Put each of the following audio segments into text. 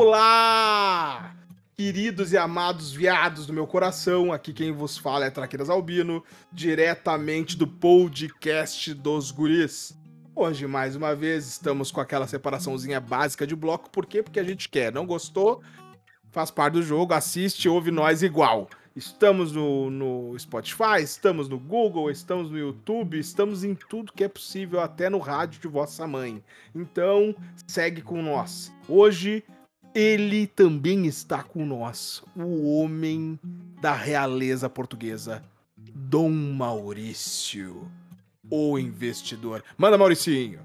Olá! Queridos e amados viados do meu coração, aqui quem vos fala é Traqueiras Albino, diretamente do podcast dos guris. Hoje, mais uma vez, estamos com aquela separaçãozinha básica de bloco, por quê? Porque a gente quer, não gostou, faz parte do jogo, assiste, ouve nós igual. Estamos no, no Spotify, estamos no Google, estamos no YouTube, estamos em tudo que é possível, até no rádio de vossa mãe. Então, segue com nós. Hoje, ele também está com nós, o homem da realeza portuguesa, Dom Maurício, o investidor. Manda, Mauricinho.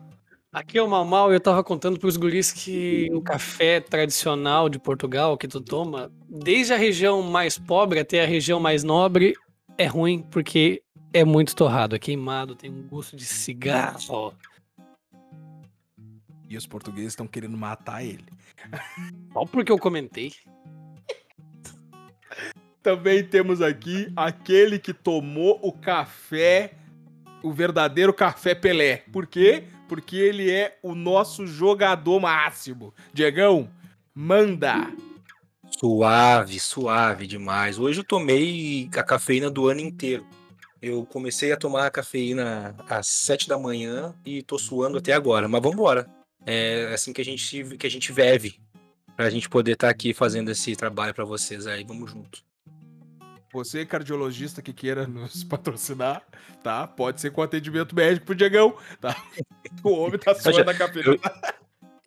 Aqui é o Mal Mal e eu tava contando pros guris que o café tradicional de Portugal que tu toma, desde a região mais pobre até a região mais nobre, é ruim porque é muito torrado, é queimado, tem um gosto de cigarro. E os portugueses estão querendo matar ele. Só porque eu comentei. Também temos aqui aquele que tomou o café, o verdadeiro café Pelé. Por quê? Porque ele é o nosso jogador máximo. Diegão, manda! Suave, suave demais. Hoje eu tomei a cafeína do ano inteiro. Eu comecei a tomar a cafeína às sete da manhã e tô suando até agora. Mas vamos embora. É assim que a gente que a gente vive pra gente poder estar tá aqui fazendo esse trabalho para vocês aí. Vamos junto. Você, cardiologista que queira nos patrocinar, tá? Pode ser com atendimento médico pro Diegão, tá? O homem tá suando a cafeína.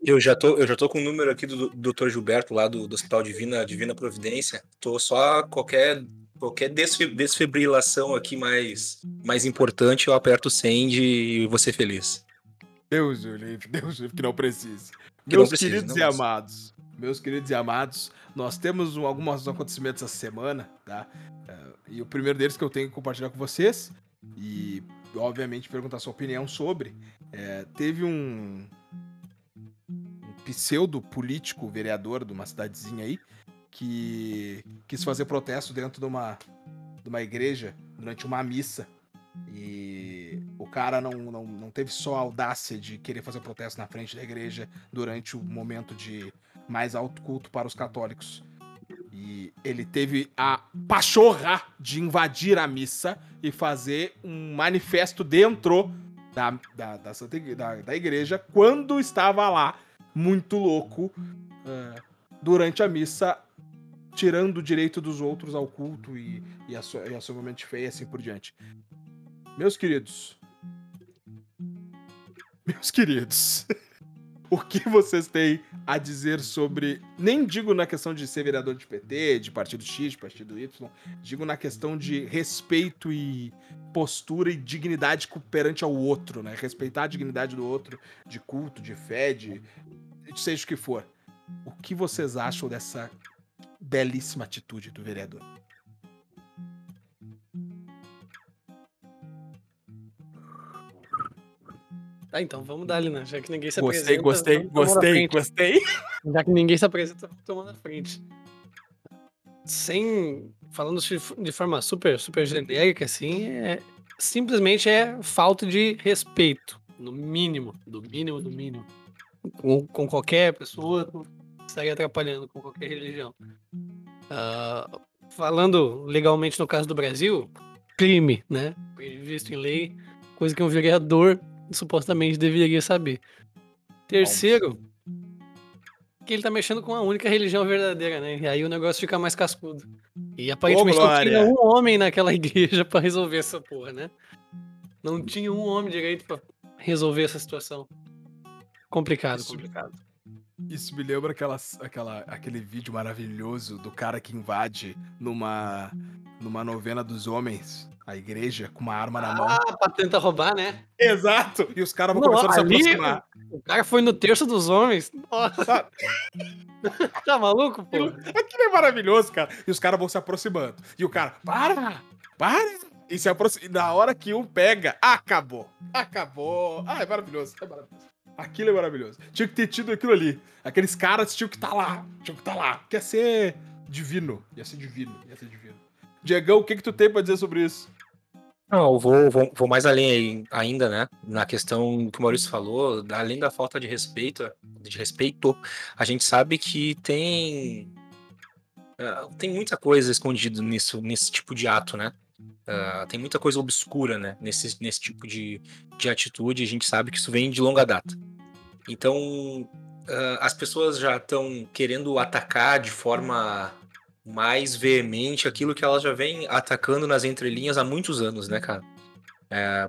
Eu já tô, eu já tô com o número aqui do, Dr. Gilberto lá do, do Hospital Divina, Divina Providência. Tô só qualquer qualquer desfibrilação aqui mais mais importante, eu aperto o send e vou ser feliz. Deus o livre, Deus o livre que não precise. Que meus não precisa, queridos e precisa. amados, meus queridos e amados, nós temos um, alguns acontecimentos essa semana, tá? Uh, e o primeiro deles que eu tenho que compartilhar com vocês, e obviamente perguntar sua opinião sobre, é, teve um, um pseudo político vereador de uma cidadezinha aí que quis fazer protesto dentro de uma, de uma igreja durante uma missa. E o cara não, não, não teve só a audácia de querer fazer protesto na frente da igreja durante o momento de mais alto culto para os católicos. E ele teve a pachorra de invadir a missa e fazer um manifesto dentro da, da, da, da, da igreja quando estava lá, muito louco, uh, durante a missa, tirando o direito dos outros ao culto e, e, a, e a seu momento de fé e assim por diante. Meus queridos. Meus queridos. o que vocês têm a dizer sobre. Nem digo na questão de ser vereador de PT, de partido X, de partido Y, digo na questão de respeito e postura e dignidade perante ao outro, né? Respeitar a dignidade do outro, de culto, de fé, de. seja o que for. O que vocês acham dessa belíssima atitude do vereador? Tá, então vamos dar ali, né? Já que ninguém se gostei, apresenta. Gostei, gostei, gostei, Já que ninguém se apresenta, tomando a frente. Sem. Falando de forma super, super genérica, assim, é, simplesmente é falta de respeito. No mínimo. Do mínimo, do mínimo. Com, com qualquer pessoa, estaria atrapalhando com qualquer religião. Uh, falando legalmente no caso do Brasil, crime, né? Previsto em lei, coisa que um vereador supostamente deveria saber. Terceiro, que ele tá mexendo com a única religião verdadeira, né? E aí o negócio fica mais cascudo. E aparentemente não tinha um homem naquela igreja para resolver essa porra, né? Não tinha um homem direito para resolver essa situação. Complicado, complicado. Isso me lembra aquela, aquela, aquele vídeo maravilhoso do cara que invade numa, numa novena dos homens a igreja com uma arma na mão. Ah, pra tentar roubar, né? Exato! E os caras vão começando a se aproximar. O cara foi no terço dos homens. Nossa. tá maluco, pô? Aquilo é maravilhoso, cara. E os caras vão se aproximando. E o cara, para! Para! E se aproxima. E na hora que um pega, acabou. Acabou. Ah, é maravilhoso. É maravilhoso. Aquilo é maravilhoso. Tinha que ter tido aquilo ali. Aqueles caras tinham que estar tá lá. Tinham que estar tá lá. Quer ser divino. Ia ser divino. Ia ser divino. Diegão, o que, que tu tem pra dizer sobre isso? Não, eu vou, vou, vou mais além ainda, né? Na questão que o Maurício falou, além da falta de respeito, de respeito, a gente sabe que tem uh, tem muita coisa escondida nisso, nesse tipo de ato, né? Uh, tem muita coisa obscura, né? Nesse, nesse tipo de, de atitude, a gente sabe que isso vem de longa data. Então, uh, as pessoas já estão querendo atacar de forma mais veemente aquilo que ela já vem atacando nas entrelinhas há muitos anos, né, cara? É,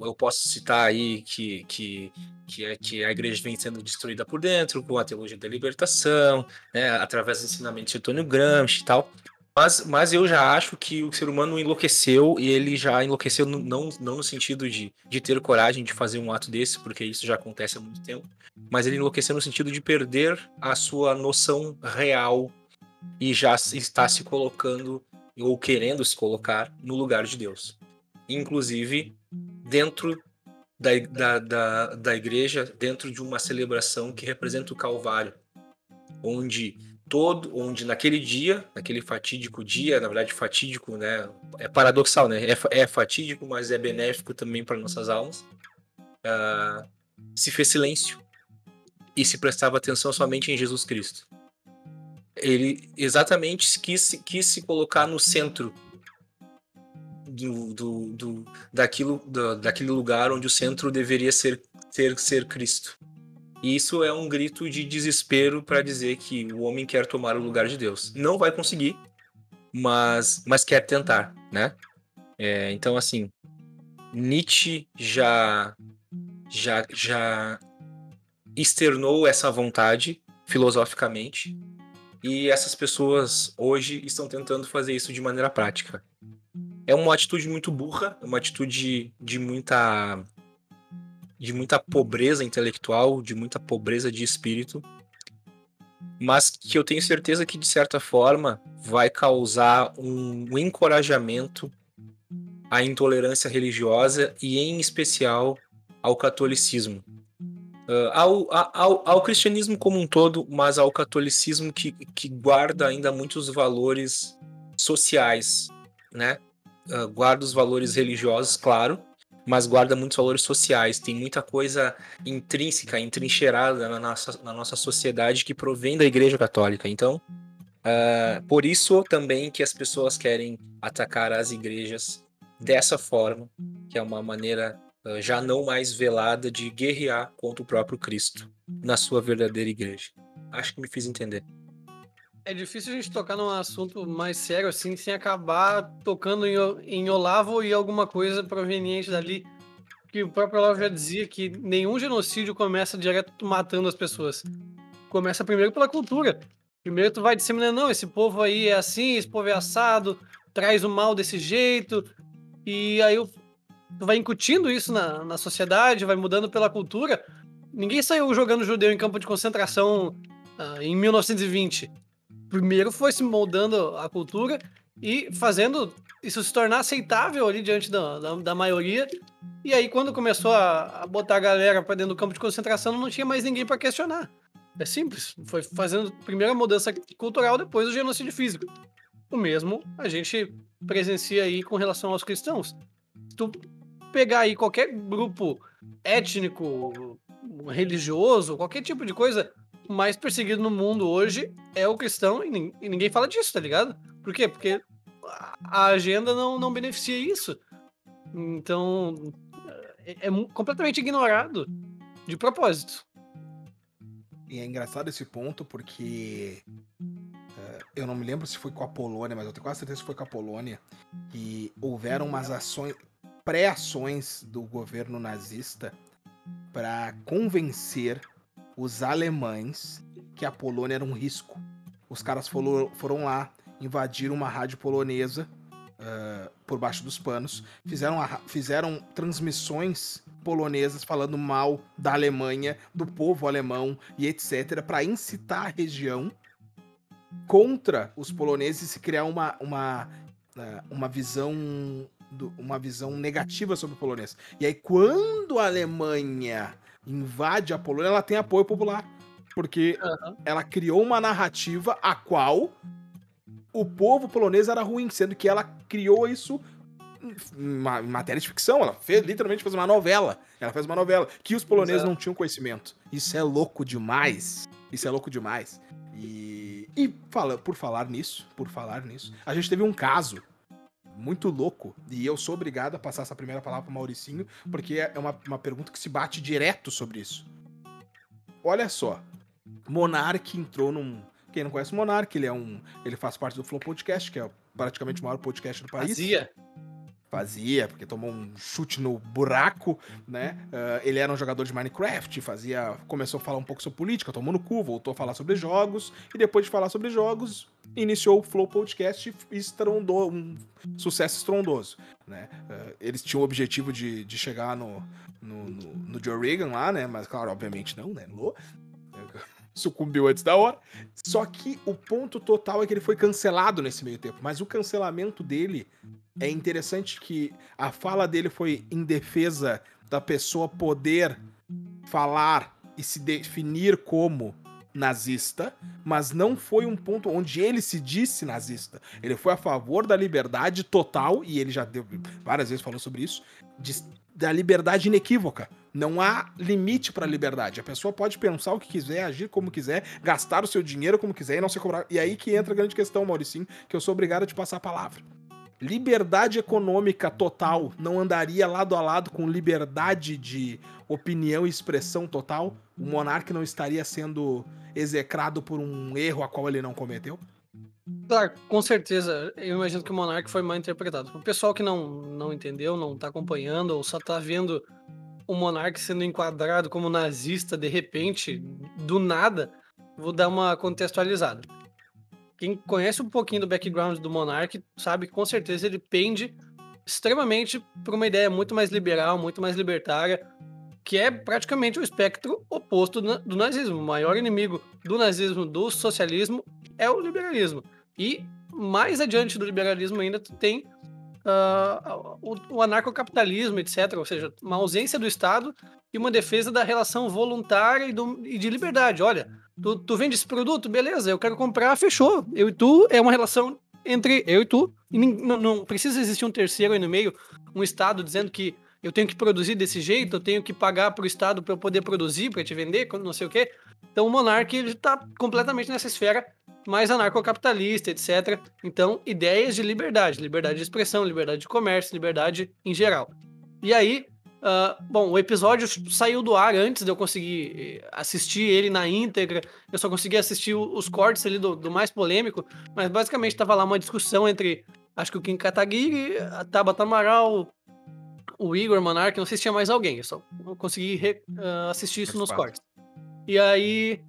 eu posso citar aí que, que, que, é, que a igreja vem sendo destruída por dentro com a teologia da libertação, né, através do ensinamento de Antônio Gramsci e tal. Mas, mas eu já acho que o ser humano enlouqueceu e ele já enlouqueceu no, não, não no sentido de, de ter coragem de fazer um ato desse, porque isso já acontece há muito tempo, mas ele enlouqueceu no sentido de perder a sua noção real e já está se colocando ou querendo se colocar no lugar de Deus. Inclusive, dentro da, da, da, da igreja, dentro de uma celebração que representa o Calvário, onde todo, onde naquele dia, naquele fatídico dia, na verdade fatídico, né, é paradoxal, né, é, é fatídico, mas é benéfico também para nossas almas, uh, se fez silêncio e se prestava atenção somente em Jesus Cristo ele exatamente quis, quis se colocar no centro do, do, do daquilo, do, daquele lugar onde o centro deveria ser, ter, ser Cristo. E isso é um grito de desespero para dizer que o homem quer tomar o lugar de Deus. Não vai conseguir, mas, mas quer tentar, né? É, então, assim, Nietzsche já, já, já externou essa vontade filosoficamente e essas pessoas hoje estão tentando fazer isso de maneira prática. É uma atitude muito burra, uma atitude de muita de muita pobreza intelectual, de muita pobreza de espírito, mas que eu tenho certeza que de certa forma vai causar um encorajamento à intolerância religiosa e em especial ao catolicismo. Uh, ao, ao, ao, cristianismo como um todo, mas ao catolicismo que, que guarda ainda muitos valores sociais, né? Uh, guarda os valores religiosos, claro, mas guarda muitos valores sociais. Tem muita coisa intrínseca, entrincheirada na nossa, na nossa sociedade que provém da Igreja Católica. Então, uh, por isso também que as pessoas querem atacar as igrejas dessa forma, que é uma maneira ah, já não mais velada de guerrear contra o próprio Cristo na sua verdadeira igreja. Acho que me fiz entender. É difícil a gente tocar num assunto mais sério assim, sem acabar tocando em, em Olavo e alguma coisa proveniente dali. Que o próprio Olavo já dizia que nenhum genocídio começa direto matando as pessoas. Começa primeiro pela cultura. Primeiro tu vai disseminando, não, esse povo aí é assim, esse povo é assado, traz o mal desse jeito. E aí tu vai incutindo isso na, na sociedade, vai mudando pela cultura. Ninguém saiu jogando judeu em campo de concentração uh, em 1920. Primeiro foi se moldando a cultura e fazendo isso se tornar aceitável ali diante da, da, da maioria. E aí, quando começou a, a botar a galera para dentro do campo de concentração, não tinha mais ninguém para questionar. É simples. Foi fazendo primeiro a mudança cultural, depois o genocídio físico. O mesmo a gente presencia aí com relação aos cristãos. Tu pegar aí qualquer grupo étnico, religioso, qualquer tipo de coisa mais perseguido no mundo hoje é o cristão e, ninguém fala disso, tá ligado? Por quê? Porque a agenda não, não beneficia isso. Então, é, é completamente ignorado de propósito. E é engraçado esse ponto porque uh, eu não me lembro se foi com a Polônia, mas eu tenho quase certeza que foi com a Polônia, que houveram umas ações, pré-ações do governo nazista para convencer os alemães que a Polônia era um risco. Os caras foram, foram lá, invadiram uma rádio polonesa uh, por baixo dos panos, fizeram, a, fizeram transmissões polonesas falando mal da Alemanha, do povo alemão e etc., para incitar a região contra os poloneses e criar uma, uma, uh, uma visão uma visão negativa sobre o polonês. E aí, quando a Alemanha invade a Polônia, ela tem apoio popular. Porque uhum. ela criou uma narrativa a qual o povo polonês era ruim, sendo que ela criou isso uma matéria de ficção, ela fez, literalmente fez uma novela. Ela fez uma novela que os poloneses não tinham conhecimento. Isso é louco demais. Isso é louco demais. E, e fala, por falar nisso, por falar nisso, a gente teve um caso muito louco. E eu sou obrigado a passar essa primeira palavra pro Mauricinho, porque é uma, uma pergunta que se bate direto sobre isso. Olha só. Monark entrou num. Quem não conhece o Monark, ele é um. Ele faz parte do Flow Podcast, que é praticamente o maior podcast do país. Fazia. Fazia, porque tomou um chute no buraco, né? Uh, ele era um jogador de Minecraft, fazia. Começou a falar um pouco sobre política, tomou no cu, voltou a falar sobre jogos, e depois de falar sobre jogos, iniciou o Flow Podcast e estrondou um sucesso estrondoso. Né? Uh, eles tinham o objetivo de, de chegar no, no, no, no Joe Reagan lá, né? Mas, claro, obviamente não, né? Lô. Sucumbiu antes da hora. Só que o ponto total é que ele foi cancelado nesse meio tempo. Mas o cancelamento dele é interessante que a fala dele foi em defesa da pessoa poder falar e se definir como nazista, mas não foi um ponto onde ele se disse nazista. Ele foi a favor da liberdade total, e ele já deu, várias vezes falou sobre isso, de, da liberdade inequívoca. Não há limite para a liberdade. A pessoa pode pensar o que quiser, agir como quiser, gastar o seu dinheiro como quiser e não ser cobrado. E aí que entra a grande questão, Mauricinho, que eu sou obrigado a te passar a palavra. Liberdade econômica total não andaria lado a lado com liberdade de opinião e expressão total? O monarca não estaria sendo execrado por um erro a qual ele não cometeu? Claro, com certeza. Eu imagino que o Monark foi mal interpretado. O pessoal que não, não entendeu, não tá acompanhando, ou só tá vendo o Monark sendo enquadrado como nazista de repente, do nada, vou dar uma contextualizada. Quem conhece um pouquinho do background do Monark sabe que com certeza ele pende extremamente para uma ideia muito mais liberal, muito mais libertária, que é praticamente o espectro oposto do nazismo. O maior inimigo do nazismo, do socialismo, é o liberalismo. E mais adiante do liberalismo ainda tem uh, o, o anarcocapitalismo, etc. Ou seja, uma ausência do Estado e uma defesa da relação voluntária e, do, e de liberdade. Olha, tu, tu vende esse produto, beleza, eu quero comprar, fechou. Eu e tu é uma relação entre eu e tu. E não, não precisa existir um terceiro aí no meio, um Estado dizendo que eu tenho que produzir desse jeito, eu tenho que pagar para o Estado para eu poder produzir, para te vender, não sei o quê. Então o monarca está completamente nessa esfera mais anarcocapitalista, etc. Então, ideias de liberdade, liberdade de expressão, liberdade de comércio, liberdade em geral. E aí, uh, bom, o episódio saiu do ar antes de eu conseguir eh, assistir ele na íntegra. Eu só consegui assistir os cortes ali do, do mais polêmico, mas basicamente estava lá uma discussão entre, acho que o Kim Kataguiri, a Tabata Amaral, o Igor Monark, não sei se tinha mais alguém, eu só consegui re, uh, assistir isso nos cortes. E aí,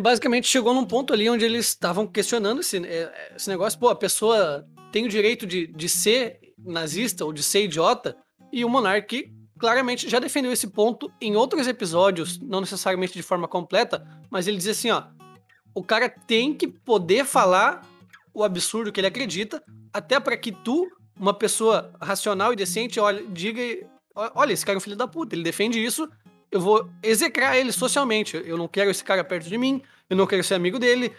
basicamente chegou num ponto ali onde eles estavam questionando esse, eh, esse negócio, pô, a pessoa tem o direito de, de ser nazista ou de ser idiota, e o Monark claramente já defendeu esse ponto em outros episódios, não necessariamente de forma completa, mas ele dizia assim, ó, o cara tem que poder falar o absurdo que ele acredita, até para que tu, uma pessoa racional e decente, olha, diga, olha, esse cara é um filho da puta, ele defende isso, eu vou execrar ele socialmente. Eu não quero esse cara perto de mim, eu não quero ser amigo dele.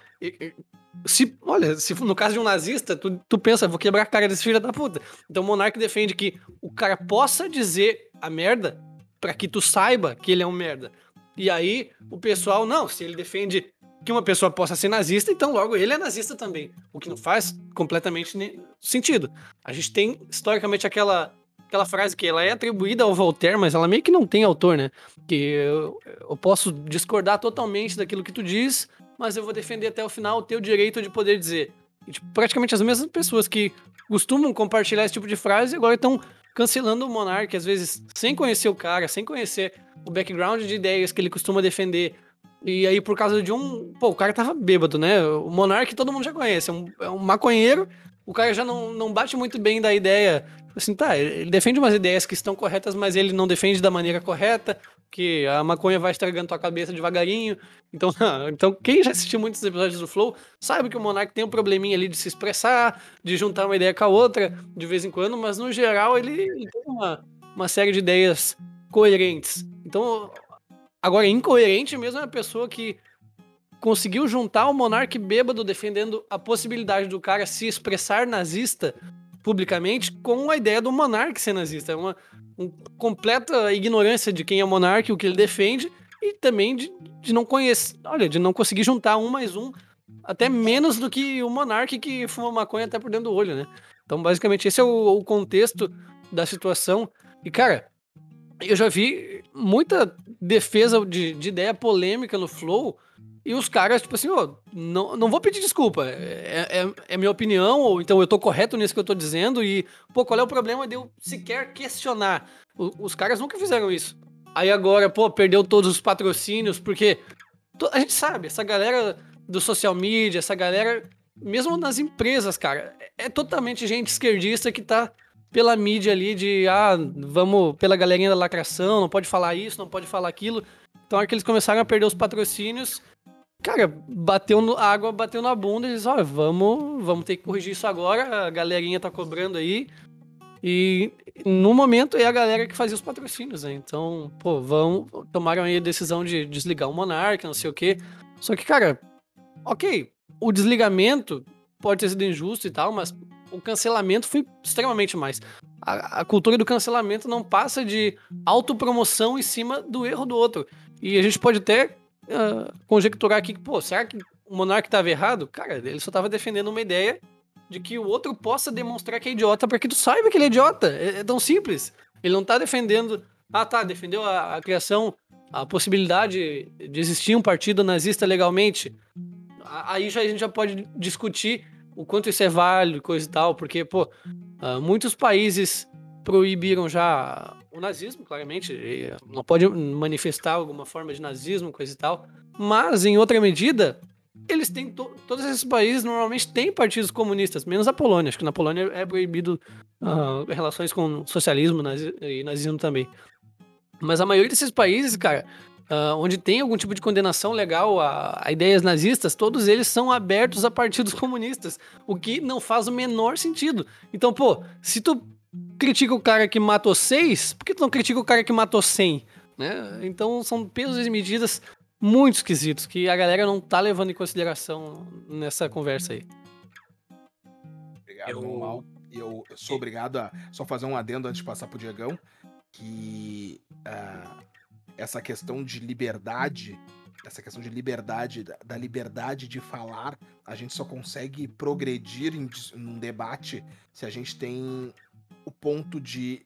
Se, olha, se no caso de um nazista, tu, tu pensa, vou quebrar a cara desse filho da puta. Então o Monark defende que o cara possa dizer a merda para que tu saiba que ele é um merda. E aí o pessoal, não, se ele defende que uma pessoa possa ser nazista, então logo ele é nazista também. O que não faz completamente sentido. A gente tem historicamente aquela aquela frase que ela é atribuída ao Voltaire, mas ela meio que não tem autor, né? Que eu, eu posso discordar totalmente daquilo que tu diz, mas eu vou defender até o final o teu direito de poder dizer. E, tipo, praticamente as mesmas pessoas que costumam compartilhar esse tipo de frase agora estão cancelando o Monark, às vezes sem conhecer o cara, sem conhecer o background de ideias que ele costuma defender. E aí, por causa de um. Pô, o cara tava bêbado, né? O Monark todo mundo já conhece. É um, é um maconheiro. O cara já não, não bate muito bem da ideia Assim, tá, ele defende umas ideias que estão corretas, mas ele não defende da maneira correta, que a maconha vai estragando tua cabeça devagarinho. Então, então quem já assistiu muitos episódios do Flow sabe que o Monark tem um probleminha ali de se expressar, de juntar uma ideia com a outra de vez em quando, mas no geral ele, ele tem uma, uma série de ideias coerentes. Então, agora, incoerente mesmo é a pessoa que conseguiu juntar o Monark bêbado defendendo a possibilidade do cara se expressar nazista publicamente com a ideia do monarca ser nazista. É uma completa ignorância de quem é o monarca e o que ele defende, e também de, de não conhecer, olha, de não conseguir juntar um mais um, até menos do que o monarca que fuma maconha até por dentro do olho, né? Então, basicamente, esse é o, o contexto da situação. E, cara, eu já vi muita defesa de, de ideia polêmica no Flow, e os caras, tipo assim, ó, não, não vou pedir desculpa. É, é, é, minha opinião, ou então eu tô correto nisso que eu tô dizendo, e, pô, qual é o problema de eu sequer questionar? O, os caras nunca fizeram isso. Aí agora, pô, perdeu todos os patrocínios, porque a gente sabe, essa galera do social media, essa galera, mesmo nas empresas, cara, é totalmente gente esquerdista que tá pela mídia ali de, ah, vamos pela galerinha da lacração, não pode falar isso, não pode falar aquilo. Então, é que eles começaram a perder os patrocínios, cara, bateu no, a água bateu na bunda e eles, ó, vamos, vamos ter que corrigir isso agora, a galerinha tá cobrando aí. E no momento é a galera que fazia os patrocínios, né? Então, pô, vão, tomaram aí a decisão de desligar o Monark, não sei o quê. Só que, cara, ok, o desligamento pode ter sido injusto e tal, mas o cancelamento foi extremamente mais. A, a, cultura do cancelamento não passa de autopromoção em cima do erro do outro. E a gente pode até uh, conjecturar aqui que, pô, será que o Monark estava errado? Cara, ele só estava defendendo uma ideia de que o outro possa demonstrar que é idiota para que tu saiba que ele é idiota. É, é, tão simples. Ele não está defendendo. Ah, tá, defendeu a, a criação, a possibilidade de existir um partido nazista legalmente. Aí já, a gente já pode discutir o quanto isso é válido, coisa e tal, porque, pô, uh, muitos países proibiram já o nazismo, claramente, não pode manifestar alguma forma de nazismo, coisa e tal, mas em outra medida, eles têm to todos esses países normalmente têm partidos comunistas, menos a Polônia, acho que na Polônia é proibido uh, relações com socialismo nazi e nazismo também. Mas a maioria desses países, cara, uh, onde tem algum tipo de condenação legal a, a, ideias nazistas, todos eles são abertos a partidos comunistas, o que não faz o menor sentido. Então, pô, se tu critica o cara que matou seis, por que tu não critica o cara que matou cem? Né? Então são pesos e medidas muito esquisitos que a galera não tá levando em consideração nessa conversa aí. Obrigado, eu... Mal. Eu, eu sou obrigado a só fazer um adendo antes de passar pro Diegão, que uh, essa questão de liberdade, essa questão de liberdade, da liberdade de falar, a gente só consegue progredir em um debate se a gente tem o ponto de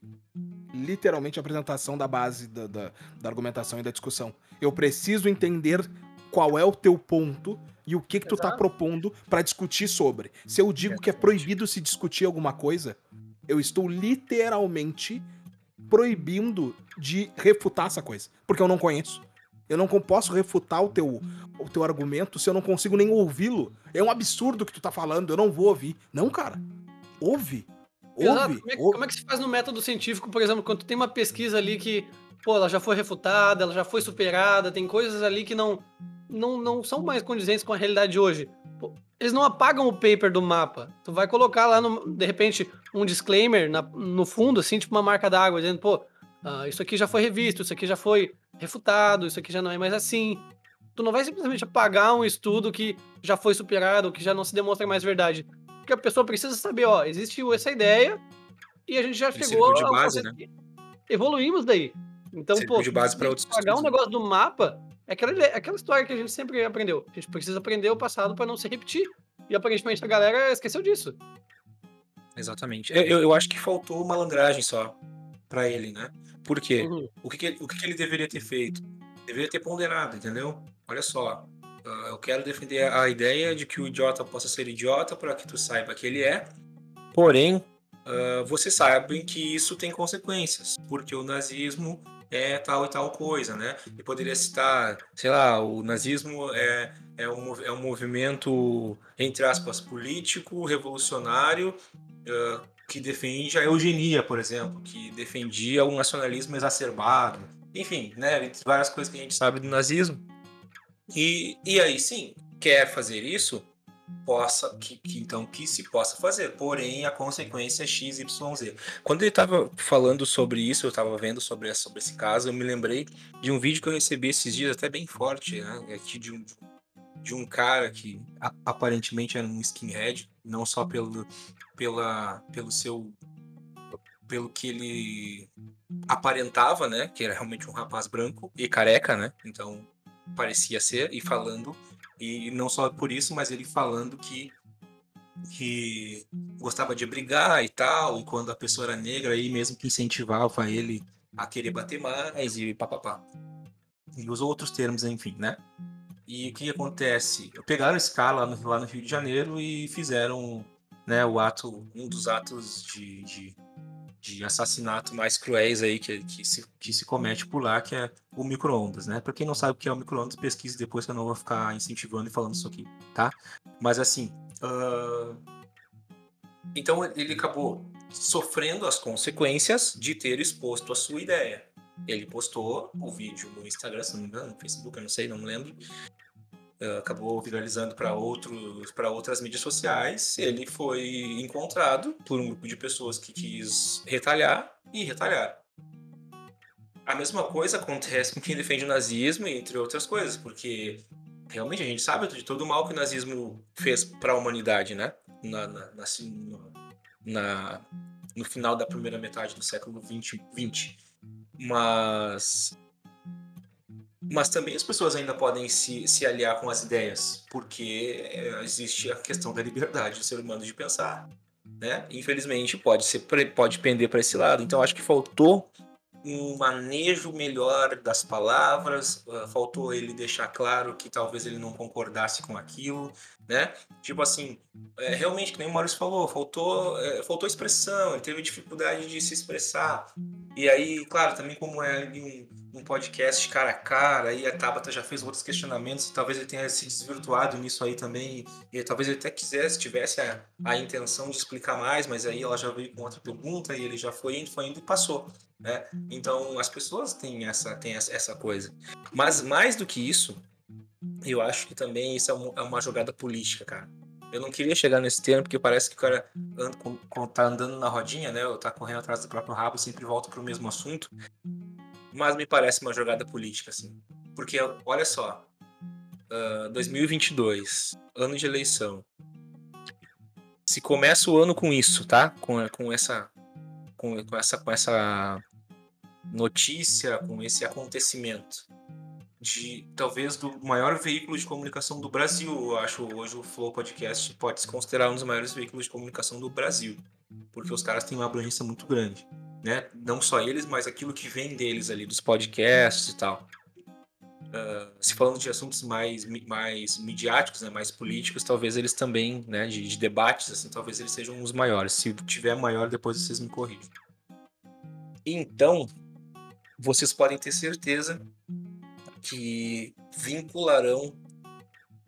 literalmente apresentação da base da, da, da argumentação e da discussão. Eu preciso entender qual é o teu ponto e o que que tu tá propondo para discutir sobre. Se eu digo que é proibido se discutir alguma coisa, eu estou literalmente proibindo de refutar essa coisa, porque eu não conheço. Eu não posso refutar o teu, o teu argumento se eu não consigo nem ouvi-lo. É um absurdo o que tu tá falando, eu não vou ouvir. Não, cara. Ouve. Ouve. Como é, ouve. como é que se faz no método científico, por exemplo, quando tem uma pesquisa ali que, pô, ela já foi refutada, ela já foi superada, tem coisas ali que não, não, não são mais condizentes com a realidade de hoje. Pô, eles não apagam o paper do mapa. Tu vai colocar lá, no, de repente, um disclaimer na, no fundo, assim, tipo uma marca d'água, dizendo, pô, uh, isso aqui já foi revisto, isso aqui já foi refutado, isso aqui já não é mais assim. Tu não vai simplesmente apagar um estudo que já foi superado, que já não se demonstra mais verdade. Porque a pessoa precisa saber, ó, existe essa ideia e a gente já chegou de base, né? evoluímos daí. Então, pô, de base para outros pagar um negócio do mapa é aquela, aquela história que a gente sempre aprendeu. A gente precisa aprender o passado para não se repetir. E aparentemente a galera esqueceu disso. Exatamente. Eu, eu acho que faltou malandragem só para ele, né? Por quê? Uhum. O, que, que, o que, que ele deveria ter feito? Deveria ter ponderado, entendeu? Olha só. Eu quero defender a ideia de que o idiota possa ser idiota para que tu saiba que ele é. Porém, uh, você sabe que isso tem consequências, porque o nazismo é tal e tal coisa, né? E poderia citar, sei lá, o nazismo é, é, um, é um movimento, entre aspas, político, revolucionário, uh, que defende a eugenia, por exemplo, que defendia o nacionalismo exacerbado. Enfim, né? Várias coisas que a gente sabe do nazismo. E, e aí, sim, quer fazer isso? possa que, que, então que se possa fazer, porém a consequência é x, y, z. Quando ele estava falando sobre isso, eu estava vendo sobre, sobre esse caso, eu me lembrei de um vídeo que eu recebi esses dias até bem forte, né? Aqui de um de um cara que aparentemente era um skinhead, não só pelo, pela, pelo seu pelo que ele aparentava, né, que era realmente um rapaz branco e careca, né? Então parecia ser e falando e não só por isso, mas ele falando que que gostava de brigar e tal, e quando a pessoa era negra aí mesmo que incentivava ele a querer bater mais e papapá. E os outros termos, enfim, né? E o que acontece? Pegaram esse cara lá no, lá no Rio de Janeiro e fizeram né, o ato, um dos atos de, de, de assassinato mais cruéis aí que, que, se, que se comete por lá, que é o micro-ondas, né? Pra quem não sabe o que é o micro-ondas, pesquise depois que eu não vou ficar incentivando e falando isso aqui, tá? Mas assim, uh... então ele acabou sofrendo as consequências de ter exposto a sua ideia. Ele postou o vídeo no Instagram, se não me engano, no Facebook, eu não sei, não me lembro. Uh, acabou viralizando para outros para outras mídias sociais. Ele foi encontrado por um grupo de pessoas que quis retalhar e retalhar. A mesma coisa acontece com quem defende o nazismo, entre outras coisas, porque realmente a gente sabe de todo o mal que o nazismo fez para a humanidade, né? Na, na, na, na, no final da primeira metade do século 20, 20. Mas mas também as pessoas ainda podem se, se aliar com as ideias, porque é, existe a questão da liberdade do ser humano de pensar. Né? Infelizmente, pode, ser, pode pender para esse lado. Então, acho que faltou um manejo melhor das palavras, uh, faltou ele deixar claro que talvez ele não concordasse com aquilo, né? Tipo assim, é, realmente, que nem o Maurício falou, faltou, é, faltou expressão, ele teve dificuldade de se expressar. E aí, claro, também como é um, um podcast cara a cara, aí a Tabata já fez outros questionamentos, talvez ele tenha se desvirtuado nisso aí também, e, e talvez ele até quisesse, tivesse a, a intenção de explicar mais, mas aí ela já veio com outra pergunta e ele já foi indo, foi indo e passou. Né? Então as pessoas têm essa, têm essa coisa. Mas mais do que isso, eu acho que também isso é, é uma jogada política, cara. Eu não queria chegar nesse termo, porque parece que o cara anda, tá andando na rodinha, né? Ou tá correndo atrás do próprio rabo, sempre volta pro mesmo assunto. Mas me parece uma jogada política, assim. Porque, olha só, uh, 2022, ano de eleição. Se começa o ano com isso, tá? Com, com essa com, com, essa, com essa notícia, com esse acontecimento de talvez do maior veículo de comunicação do Brasil. Eu acho hoje o Flow Podcast pode se considerar um dos maiores veículos de comunicação do Brasil, porque os caras têm uma abrangência muito grande, né? Não só eles, mas aquilo que vem deles ali, dos podcasts e tal. Uh, se falando de assuntos mais, mais midiáticos, né, mais políticos, talvez eles também, né, de, de, debates, assim, talvez eles sejam os maiores. Se tiver maior, depois vocês me corrigem. Então, vocês podem ter certeza que vincularão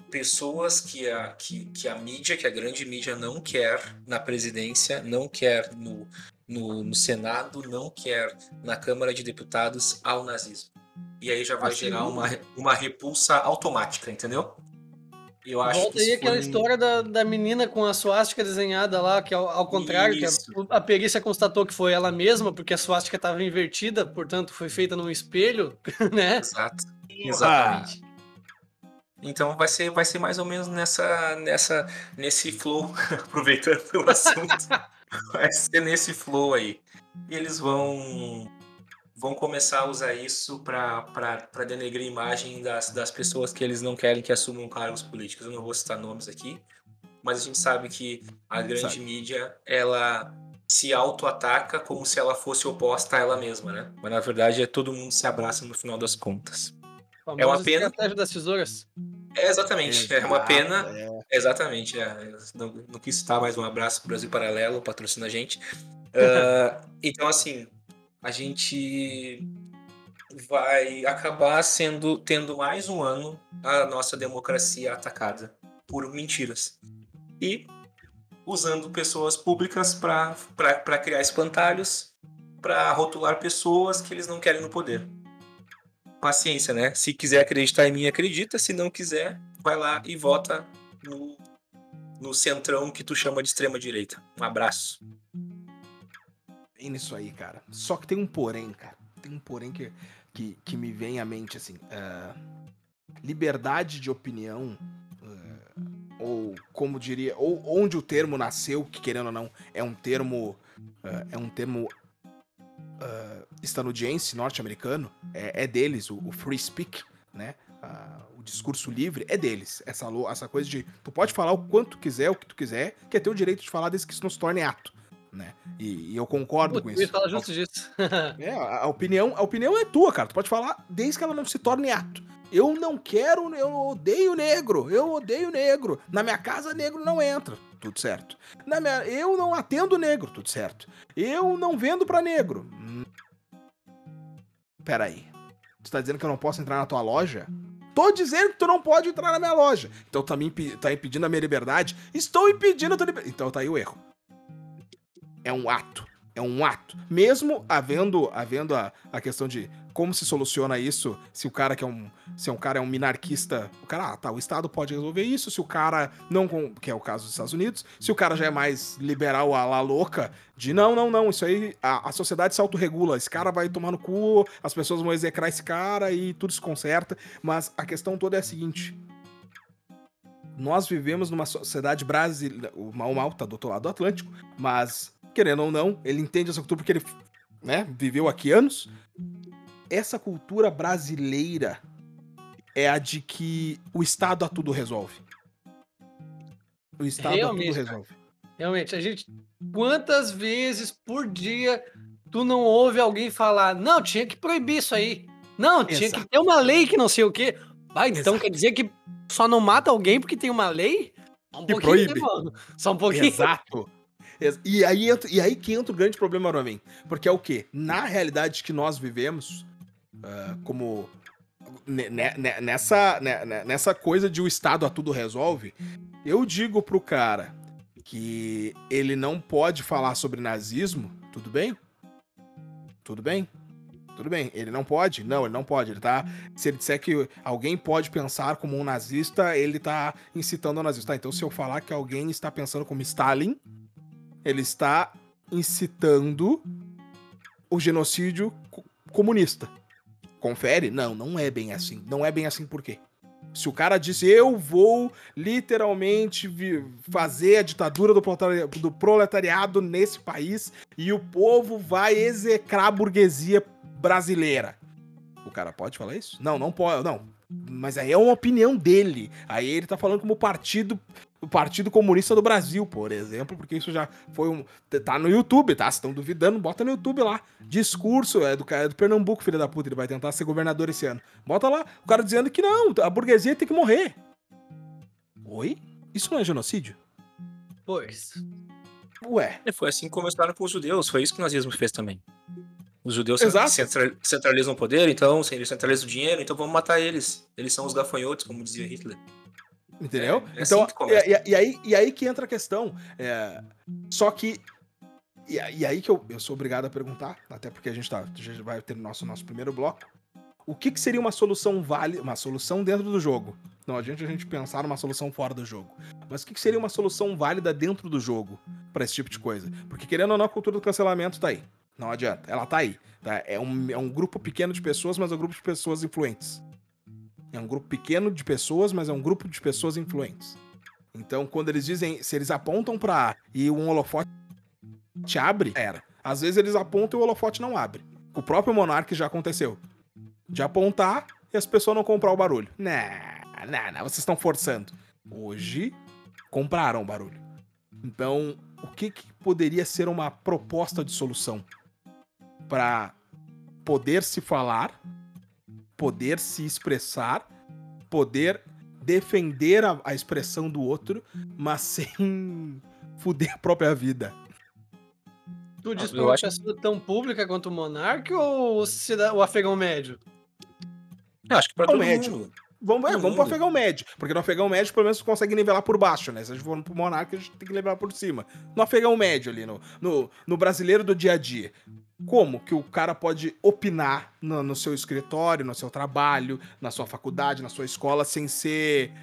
pessoas que a, que, que a mídia, que a grande mídia não quer na presidência, não quer no, no, no Senado, não quer na Câmara de Deputados ao nazismo. E aí já vai assim, gerar uma, uma repulsa automática, entendeu? Eu acho Volta aí aquela história da, da menina com a suástica desenhada lá, que ao, ao contrário, que a, a, perícia constatou que foi ela mesma, porque a suástica estava invertida, portanto foi feita num espelho, né? Exato. Exatamente. Então vai ser, vai ser mais ou menos nessa, nessa, nesse flow, aproveitando o assunto. vai ser nesse flow aí. E eles vão vão começar a usar isso para denegrir a imagem das, das pessoas que eles não querem que assumam cargos políticos. Eu não vou citar nomes aqui, mas a gente sabe que a grande sabe. mídia ela se auto-ataca como se ela fosse oposta a ela mesma, né? Mas na verdade é todo mundo se abraça no final das contas. É uma pena. Estratégia das tesouras. É exatamente, é uma pena. É. Exatamente, é. Não, não quis citar mais um abraço pro Brasil Paralelo, patrocina a gente. Uh, então, assim, a gente vai acabar sendo tendo mais um ano a nossa democracia atacada por mentiras e usando pessoas públicas para criar espantalhos, para rotular pessoas que eles não querem no poder. Paciência, né? Se quiser acreditar em mim, acredita. Se não quiser, vai lá e vota no, no centrão que tu chama de extrema direita. Um abraço bem nisso aí, cara. Só que tem um porém, cara. Tem um porém que, que, que me vem à mente, assim. Uh, liberdade de opinião uh, ou como diria, ou onde o termo nasceu, que querendo ou não, é um termo. Uh, é um termo uh, estadunidense, norte-americano, é, é, deles, o, o, free speak, né? Uh, o discurso livre é deles. Essa, essa coisa de tu pode falar o quanto tu quiser, o que tu quiser, que é teu direito de falar desde que isso não se torne ato. Né? E, e eu concordo com isso. Fala justo disso. é, a, a, opinião, a opinião é tua, cara. Tu pode falar desde que ela não se torne ato. Eu não quero, eu odeio negro, eu odeio negro. Na minha casa, negro não entra, tudo certo. Na minha, eu não atendo negro, tudo certo. Eu não vendo para negro. Hum. Peraí. Tu tá dizendo que eu não posso entrar na tua loja? Tô dizendo que tu não pode entrar na minha loja. Então tá, me imp tá impedindo a minha liberdade? Estou impedindo a tua liberdade. Então tá aí o erro. É um ato. É um ato. Mesmo havendo, havendo a, a questão de como se soluciona isso se o cara que é um se é um cara é um minarquista, o cara, ah, tá, o estado pode resolver isso, se o cara não que é o caso dos Estados Unidos, se o cara já é mais liberal a la louca, de não, não, não, isso aí a, a sociedade se autorregula, esse cara vai tomar no cu, as pessoas vão execrar esse cara e tudo se conserta, mas a questão toda é a seguinte, nós vivemos numa sociedade brasileira, o Mal Mal tá do outro lado do Atlântico, mas querendo ou não, ele entende essa cultura porque ele né, viveu aqui anos, essa cultura brasileira é a de que o Estado a tudo resolve. O Estado Realmente, a tudo resolve. Realmente, a gente. Quantas vezes por dia tu não ouve alguém falar, não, tinha que proibir isso aí. Não, tinha Exato. que ter uma lei que não sei o quê. Vai, então Exato. quer dizer que só não mata alguém porque tem uma lei? Um que proíbe. Mano. Só um pouquinho. Exato. E aí, e aí que entra o grande problema pra mim. Porque é o quê? Na realidade que nós vivemos, uh, como nessa, nessa coisa de o Estado a tudo resolve, eu digo pro cara que ele não pode falar sobre nazismo, tudo bem? Tudo bem? Tudo bem, ele não pode? Não, ele não pode. Ele tá. Se ele disser que alguém pode pensar como um nazista, ele tá incitando o nazista. Tá, então, se eu falar que alguém está pensando como Stalin, ele está incitando o genocídio comunista. Confere? Não, não é bem assim. Não é bem assim por quê? Se o cara disse, eu vou literalmente fazer a ditadura do proletariado nesse país e o povo vai execrar a burguesia brasileira. O cara pode falar isso? Não, não pode. Não. Mas aí é uma opinião dele. Aí ele tá falando como partido o Partido Comunista do Brasil, por exemplo, porque isso já foi um. Tá no YouTube, tá? Se estão duvidando, bota no YouTube lá. Discurso é do cara é do Pernambuco, filho da puta, ele vai tentar ser governador esse ano. Bota lá, o cara dizendo que não, a burguesia tem que morrer. Oi? Isso não é genocídio? Pois. Ué. É, foi assim que começaram com os judeus, foi isso que o nazismo fez também. Os judeus centralizam o poder, então, eles centralizam o dinheiro, então vamos matar eles. Eles são os gafanhotos, como dizia Hitler. Entendeu? É, é então, assim e, e, aí, e aí que entra a questão. É, só que. E, e, aí que eu, eu sou obrigado a perguntar, até porque a gente, tá, gente vai ter o nosso, nosso primeiro bloco. O que, que seria uma solução válida, uma solução dentro do jogo? Não a gente a gente pensar numa solução fora do jogo. Mas o que, que seria uma solução válida dentro do jogo para esse tipo de coisa? Porque querendo ou não, a cultura do cancelamento tá aí. Não adianta. Ela tá aí. Tá? É, um, é um grupo pequeno de pessoas, mas é um grupo de pessoas influentes. É um grupo pequeno de pessoas, mas é um grupo de pessoas influentes. Então, quando eles dizem, se eles apontam para A e um holofote abre, era. Às vezes eles apontam e o holofote não abre. O próprio Monark já aconteceu. De apontar e as pessoas não comprar o barulho. Não, não, não, vocês estão forçando. Hoje, compraram o barulho. Então, o que, que poderia ser uma proposta de solução para poder se falar poder se expressar, poder defender a, a expressão do outro, mas sem fuder a própria vida. Tu diz pra uma acho... pessoa tão pública quanto o Monark ou o, o afegão médio? Eu acho que pra todo médio. mundo. Vamos, é, vamos pro afegão médio. Porque no afegão médio, pelo menos, você consegue nivelar por baixo, né? Se a gente for pro monarca, a gente tem que nivelar por cima. No afegão médio ali, no, no, no brasileiro do dia a dia. Como que o cara pode opinar no, no seu escritório, no seu trabalho, na sua faculdade, na sua escola, sem ser.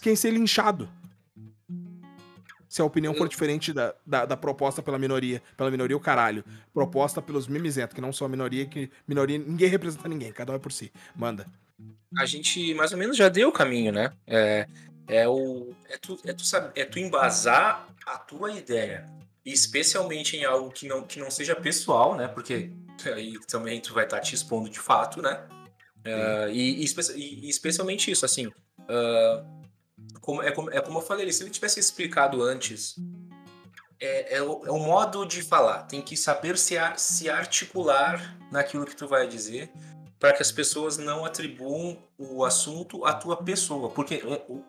sem ser linchado? Se a opinião for diferente da, da, da, proposta pela minoria. Pela minoria, o caralho. Proposta pelos mimizentos, que não são a minoria, que minoria. Ninguém representa ninguém, cada um é por si. Manda. A gente mais ou menos já deu o caminho, né? É, É, o, é, tu, é, tu, sabe, é tu embasar a tua ideia. Especialmente em algo que não, que não seja pessoal, né? Porque aí também tu vai estar tá te expondo de fato, né? Uh, e, e, e, especialmente isso, assim. Uh, como, é, como, é como eu falei, se ele tivesse explicado antes, é, é, o, é o modo de falar. Tem que saber se, se articular naquilo que tu vai dizer para que as pessoas não atribuam o assunto à tua pessoa, porque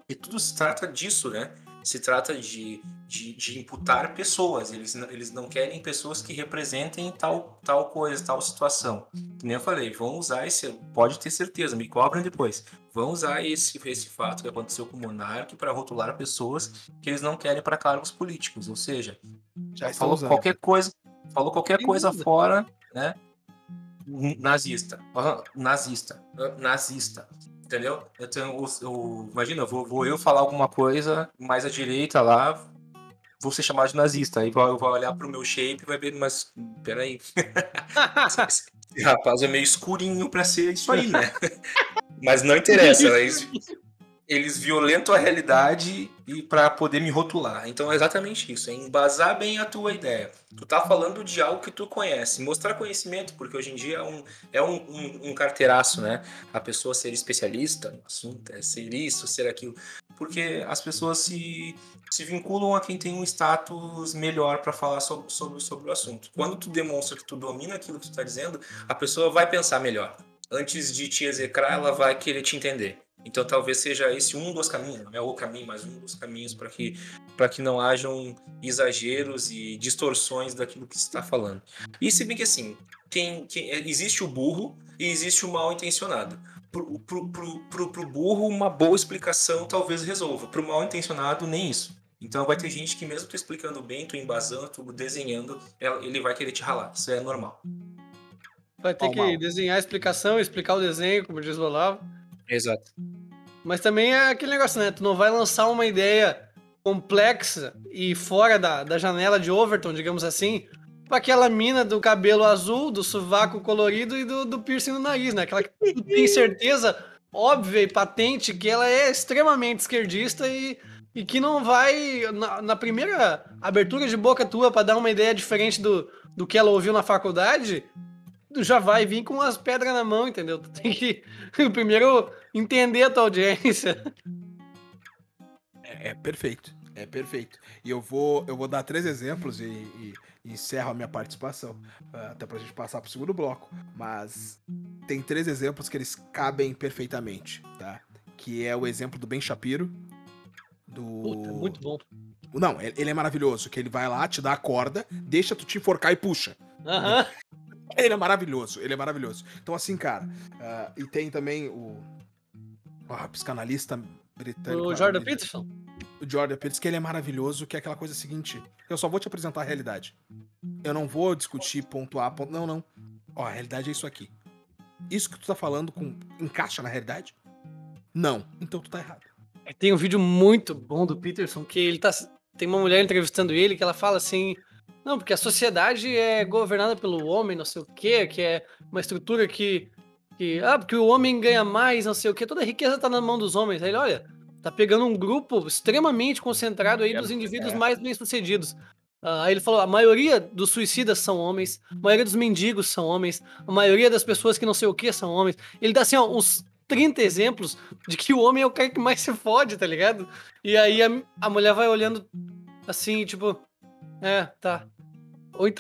e tudo se trata disso, né? Se trata de, de, de, imputar pessoas. Eles, eles não querem pessoas que representem tal, tal coisa, tal situação. Que nem eu falei, vão usar esse. Pode ter certeza, me cobrem depois. Vão usar esse, esse fato que aconteceu com o Monark para rotular pessoas que eles não querem para cargos políticos. Ou seja, já falou qualquer coisa, falou qualquer coisa fora, né? nazista, nazista, nazista, entendeu? Eu tenho, eu, imagina, vou, vou eu falar alguma coisa mais à direita lá, vou ser chamado de nazista. Aí eu vou olhar pro meu shape e vai ver, mas peraí. Esse rapaz é meio escurinho pra ser isso aí, né? mas não interessa, mas eles violentam a realidade e para poder me rotular. Então é exatamente isso, é embasar bem a tua ideia. Tu tá falando de algo que tu conhece, mostrar conhecimento, porque hoje em dia é um, é um, um, um carteiraço, né? A pessoa ser especialista no assunto, é ser isso, ser aquilo. Porque as pessoas se, se vinculam a quem tem um status melhor para falar sobre, sobre, sobre o assunto. Quando tu demonstra que tu domina aquilo que tu tá dizendo, a pessoa vai pensar melhor. Antes de te execrar, ela vai querer te entender. Então talvez seja esse um dos caminhos, não é o caminho, mas um dos caminhos para que, que não hajam exageros e distorções daquilo que se está falando. E se bem que assim, tem, tem, existe o burro e existe o mal intencionado. Pro, pro, pro, pro, pro burro, uma boa explicação talvez resolva. Pro mal intencionado, nem isso. Então vai ter gente que mesmo tu explicando bem, tu embasando, tu desenhando, ele vai querer te ralar. Isso é normal. Vai ter que mal. desenhar a explicação, explicar o desenho, como diz o Olavo. Exato. Mas também é aquele negócio, né? Tu não vai lançar uma ideia complexa e fora da, da janela de Overton, digamos assim, pra aquela mina do cabelo azul, do sovaco colorido e do, do piercing no nariz, né? Aquela que tu tem certeza óbvia e patente que ela é extremamente esquerdista e, e que não vai, na, na primeira abertura de boca tua para dar uma ideia diferente do, do que ela ouviu na faculdade, já vai vir com as pedras na mão, entendeu? Tu tem que primeiro entender a tua audiência. É, é, perfeito. É perfeito. E eu vou, eu vou dar três exemplos e, e, e encerro a minha participação. Ah, até pra gente passar pro segundo bloco. Mas tem três exemplos que eles cabem perfeitamente, tá? Que é o exemplo do Ben Shapiro. Do... Puta, muito bom. Não, ele é maravilhoso. Que ele vai lá, te dá a corda, deixa tu te enforcar e puxa. Aham. Ele é maravilhoso, ele é maravilhoso. Então, assim, cara, uh, e tem também o. Oh, psicanalista britânico. O Jordan Peterson? O Jordan Peterson, que ele é maravilhoso, que é aquela coisa seguinte: eu só vou te apresentar a realidade. Eu não vou discutir ponto A, ponto. Não, não. Ó, a realidade é isso aqui. Isso que tu tá falando com... encaixa na realidade? Não. Então tu tá errado. Tem um vídeo muito bom do Peterson que ele tá. Tem uma mulher entrevistando ele que ela fala assim: não, porque a sociedade é governada pelo homem, não sei o quê, que é uma estrutura que, que. Ah, porque o homem ganha mais, não sei o quê. Toda a riqueza tá na mão dos homens. Aí ele, olha, tá pegando um grupo extremamente concentrado aí dos indivíduos é. mais bem-sucedidos. Uh, aí ele falou: a maioria dos suicidas são homens, a maioria dos mendigos são homens, a maioria das pessoas que não sei o que são homens. Ele dá assim, ó, uns 30 exemplos de que o homem é o cara que mais se fode, tá ligado? E aí a, a mulher vai olhando assim, tipo, é, tá.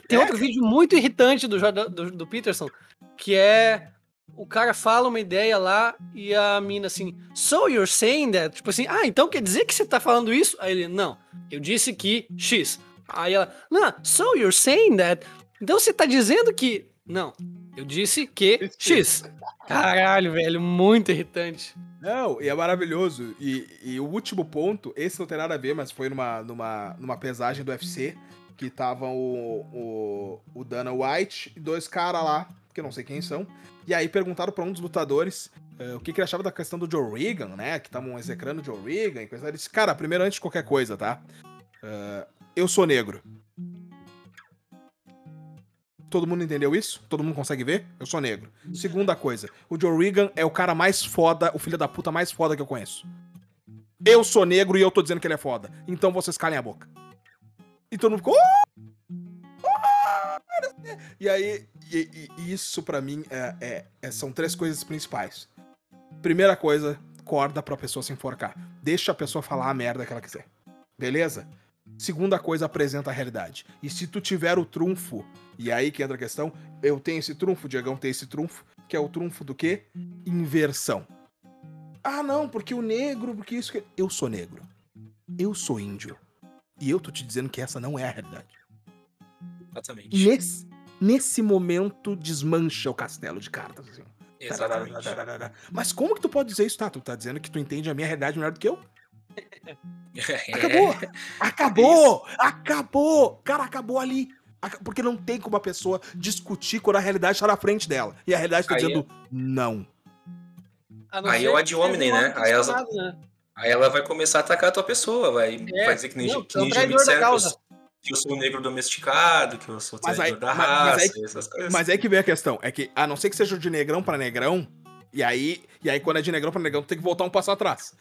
Tem outro vídeo muito irritante do, do, do Peterson, que é o cara fala uma ideia lá e a mina assim, so you're saying that? Tipo assim, ah, então quer dizer que você tá falando isso? Aí ele, não, eu disse que X. Aí ela, não, so you're saying that? Então você tá dizendo que. Não, eu disse que X. Caralho, velho, muito irritante. Não, e é maravilhoso. E, e, o último ponto, esse não tem nada a ver, mas foi numa, numa, numa pesagem do UFC que estavam o, o, o Dana White e dois caras lá, que eu não sei quem são. E aí perguntaram para um dos lutadores uh, o que, que ele achava da questão do Joe Regan, né? Que estavam execrando o Joe Regan e coisa. Ele disse, cara, primeiro antes de qualquer coisa, tá? Uh, eu sou negro. Todo mundo entendeu isso? Todo mundo consegue ver? Eu sou negro. Segunda coisa, o Joe Regan é o cara mais foda, o filho da puta mais foda que eu conheço. Eu sou negro e eu tô dizendo que ele é foda. Então vocês calem a boca. E todo mundo ficou. E aí, e, e isso para mim é, é, é, são três coisas principais. Primeira coisa, corda pra pessoa se enforcar. Deixa a pessoa falar a merda que ela quiser. Beleza? Segunda coisa, apresenta a realidade. E se tu tiver o trunfo, e aí que entra a questão, eu tenho esse trunfo, o Diegão tem esse trunfo, que é o trunfo do quê? Inversão. Ah, não, porque o negro, porque isso que. Eu sou negro. Eu sou índio. E eu tô te dizendo que essa não é a realidade. Exatamente. Nesse, nesse momento, desmancha o castelo de cartas. Assim. Exatamente. Mas como que tu pode dizer isso? Tá, tu tá dizendo que tu entende a minha realidade melhor do que eu? Acabou! Acabou! Acabou! Cara, acabou ali. Porque não tem como a pessoa discutir quando a realidade está na frente dela. E a realidade está dizendo não. Aí é o ad hominem, né? Aí ela, né? Aí ela vai começar a atacar a tua pessoa, vai, é, vai dizer que nem, não, que nem é da causa. que eu sou um negro domesticado, que eu sou mas aí, da mas, raça, mas aí, essas coisas. Mas aí que vem a questão, é que a não ser que seja de negrão para negrão, e aí, e aí quando é de negrão para negrão, tu tem que voltar um passo atrás.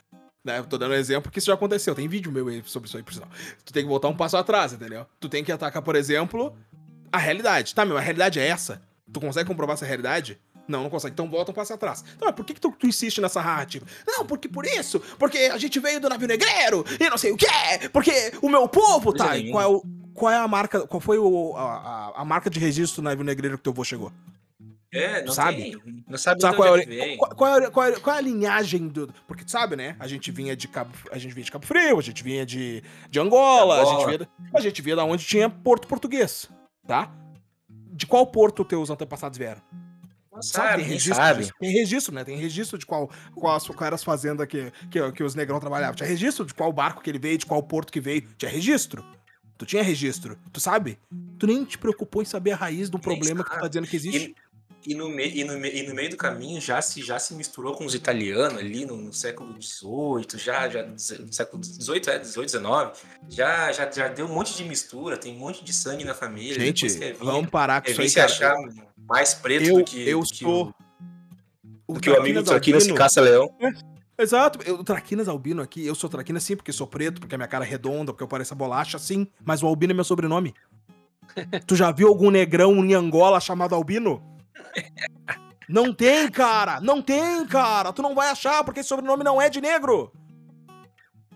Né? Tô dando um exemplo que isso já aconteceu. Tem vídeo meu sobre isso aí, por sinal. Tu tem que voltar um passo atrás, entendeu? Tu tem que atacar, por exemplo, a realidade. Tá, meu, a realidade é essa? Tu consegue comprovar essa realidade? Não, não consegue. Então volta um passo atrás. Então, por que, que tu, tu, insiste nessa narrativa? Não, porque por isso, porque a gente veio do navio negreiro e não sei o quê, porque o meu povo tá. E qual é, o, qual é a marca, qual foi o, a, a, marca de registro do navio negreiro que teu avô chegou? É, não sabe? Tem, não sabe, sabe qual, é, qual, qual, é, qual, é, qual, é, a linhagem do. Porque tu sabe, né? A gente vinha de Cabo, a gente vinha de Cabo Frio, a gente vinha de, de Angola, Angola. A, gente vinha, a gente vinha da onde tinha porto português, tá? De qual porto teus antepassados vieram? Sabe, tem registro, sabe. Tem registro, né? Tem registro de qual, qual, qual era as fazendas que, que, que os negrão trabalhavam. Tinha registro de qual barco que ele veio, de qual porto que veio. Tinha registro. Tu tinha registro. Tu sabe? Tu nem te preocupou em saber a raiz do problema que tu tá dizendo que existe. E... E no, me, e, no, e no meio do caminho já se, já se misturou com os italianos ali no, no século XVIII, já, já no século XVIII, é, XVIII, XIX, já, já, já deu um monte de mistura, tem um monte de sangue na família. Gente, vamos parar com isso aí, se achar mais preto eu, do que, eu do sou... o, do que o amigo do Traquinas que caça leão. É, exato, eu, o Traquinas Albino aqui, eu sou Traquinas sim, porque sou preto, porque a minha cara é redonda, porque eu pareço a bolacha, sim, mas o Albino é meu sobrenome. tu já viu algum negrão em Angola chamado Albino? Não tem, cara! Não tem, cara! Tu não vai achar, porque esse sobrenome não é de negro!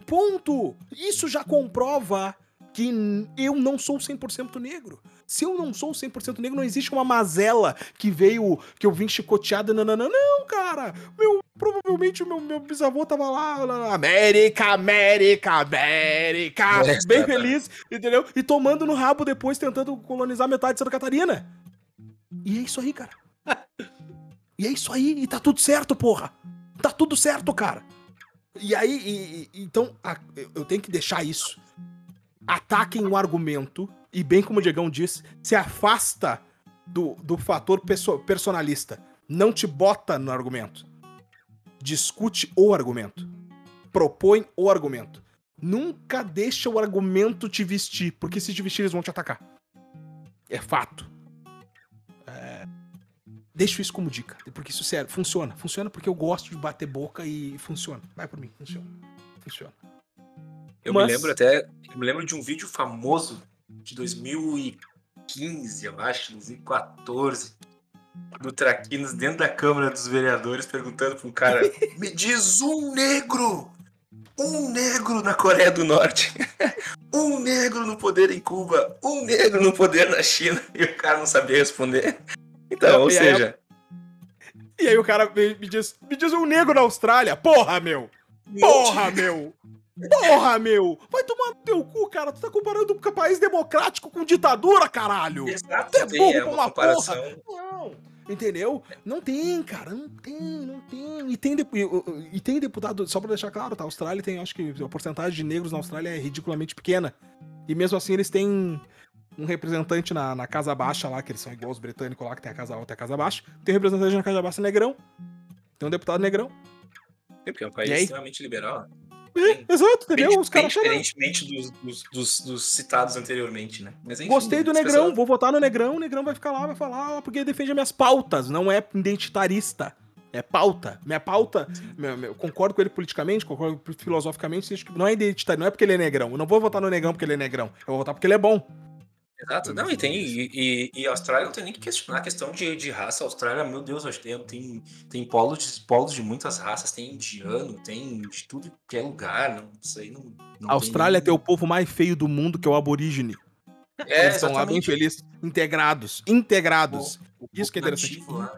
Ponto! Isso já comprova que eu não sou 100% negro. Se eu não sou 100% negro, não existe uma mazela que veio, que eu vim chicoteada, não, não, cara. Meu, provavelmente meu, meu bisavô tava lá, lá, América, América, América, é, bem feliz, entendeu? E tomando no rabo depois, tentando colonizar metade de Santa Catarina. E é isso aí, cara. E é isso aí, e tá tudo certo, porra. Tá tudo certo, cara. E aí, e, e, então, a, eu tenho que deixar isso. Ataquem o argumento, e bem como o Diegão disse, se afasta do, do fator perso personalista. Não te bota no argumento. Discute o argumento. Propõe o argumento. Nunca deixa o argumento te vestir, porque se te vestir, eles vão te atacar. É fato. Deixo isso como dica, porque isso sério, funciona. Funciona porque eu gosto de bater boca e funciona. Vai por mim, funciona. Funciona. Eu Mas... me lembro até, eu me lembro de um vídeo famoso de 2015, eu acho, 2014, do Traquinas dentro da Câmara dos Vereadores perguntando para um cara: "Me diz um negro um negro na Coreia do Norte, um negro no poder em Cuba, um negro no poder na China, e o cara não sabia responder. Então, ou seja. e aí o cara me diz: me diz um negro na Austrália. Porra, meu! Porra, meu! Porra, meu! Vai tomar no teu cu, cara. Tu tá comparando um país democrático com ditadura, caralho! Exato, tu é burro é uma, comparação. porra! Não! Entendeu? Não tem, cara. Não tem, não tem. E tem, e, e tem deputado, só pra deixar claro, tá? A Austrália tem, acho que a porcentagem de negros na Austrália é ridiculamente pequena. E mesmo assim eles têm um representante na, na Casa Baixa lá, que eles são igual os britânicos lá, que tem a Casa Alta e a Casa Baixa. Tem um representante na Casa Baixa negrão. Tem um deputado negrão. É porque é um país extremamente liberal. É, exato, entendeu? Os caras Diferentemente dos, dos, dos, dos, citados anteriormente, né? Mas, enfim, Gostei do Negrão, pessoal... vou votar no Negrão, o Negrão vai ficar lá, vai falar, porque defende minhas pautas, não é identitarista. É pauta. Minha pauta, meu, meu, concordo com ele politicamente, concordo filosoficamente, não é identitário, não é porque ele é negrão. Eu não vou votar no negrão porque ele é negrão. Eu vou votar porque ele é bom. Exato, não, e tem. E, e, e, a Austrália não tem nem que questionar a questão de, de raça. A Austrália, meu Deus, acho que tem, tem polos, polos de muitas raças, tem indiano, tem de tudo que é lugar. Não sei. Não, não a Austrália tem... tem o povo mais feio do mundo, que é o aborígene. É, Eles estão lá bem felizes, integrados. Integrados. O, o Isso que é interessante. Nativo,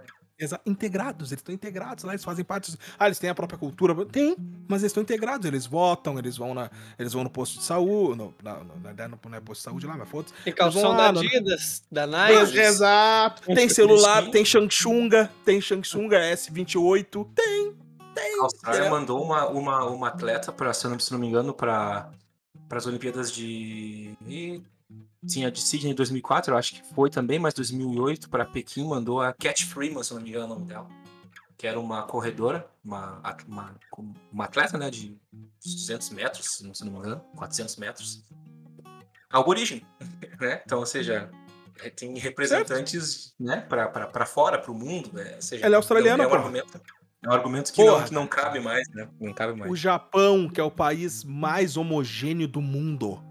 Exa integrados, eles estão integrados lá, eles fazem parte. Ah, eles têm a própria cultura. Tem, mas eles estão integrados, eles votam, eles vão, na, eles vão no posto de saúde. No, na, no, no, não é posto de saúde lá, mas foda-se. Tem calção da Adidas, da Nike. Exato. Tem celular, tem Shangchunga, tem Shangchunga S28. Tem, tem. A Austrália é. mandou uma, uma, uma atleta, pra, se, não, se não me engano, para as Olimpíadas de. Tinha de Sydney em 2004, eu acho que foi também, mas 2008 para Pequim mandou a Cat Freeman, se não me engano o nome dela, que era uma corredora, uma, uma, uma atleta né, de 200 metros, se não me engano, 400 metros, aborígene, né? Então, ou seja, é, tem representantes né, para fora, para o mundo, né? Ou seja, Ela é australiana, é um argumento, é um argumento que não, que não cabe mais, né? Não cabe mais. O Japão, que é o país mais homogêneo do mundo,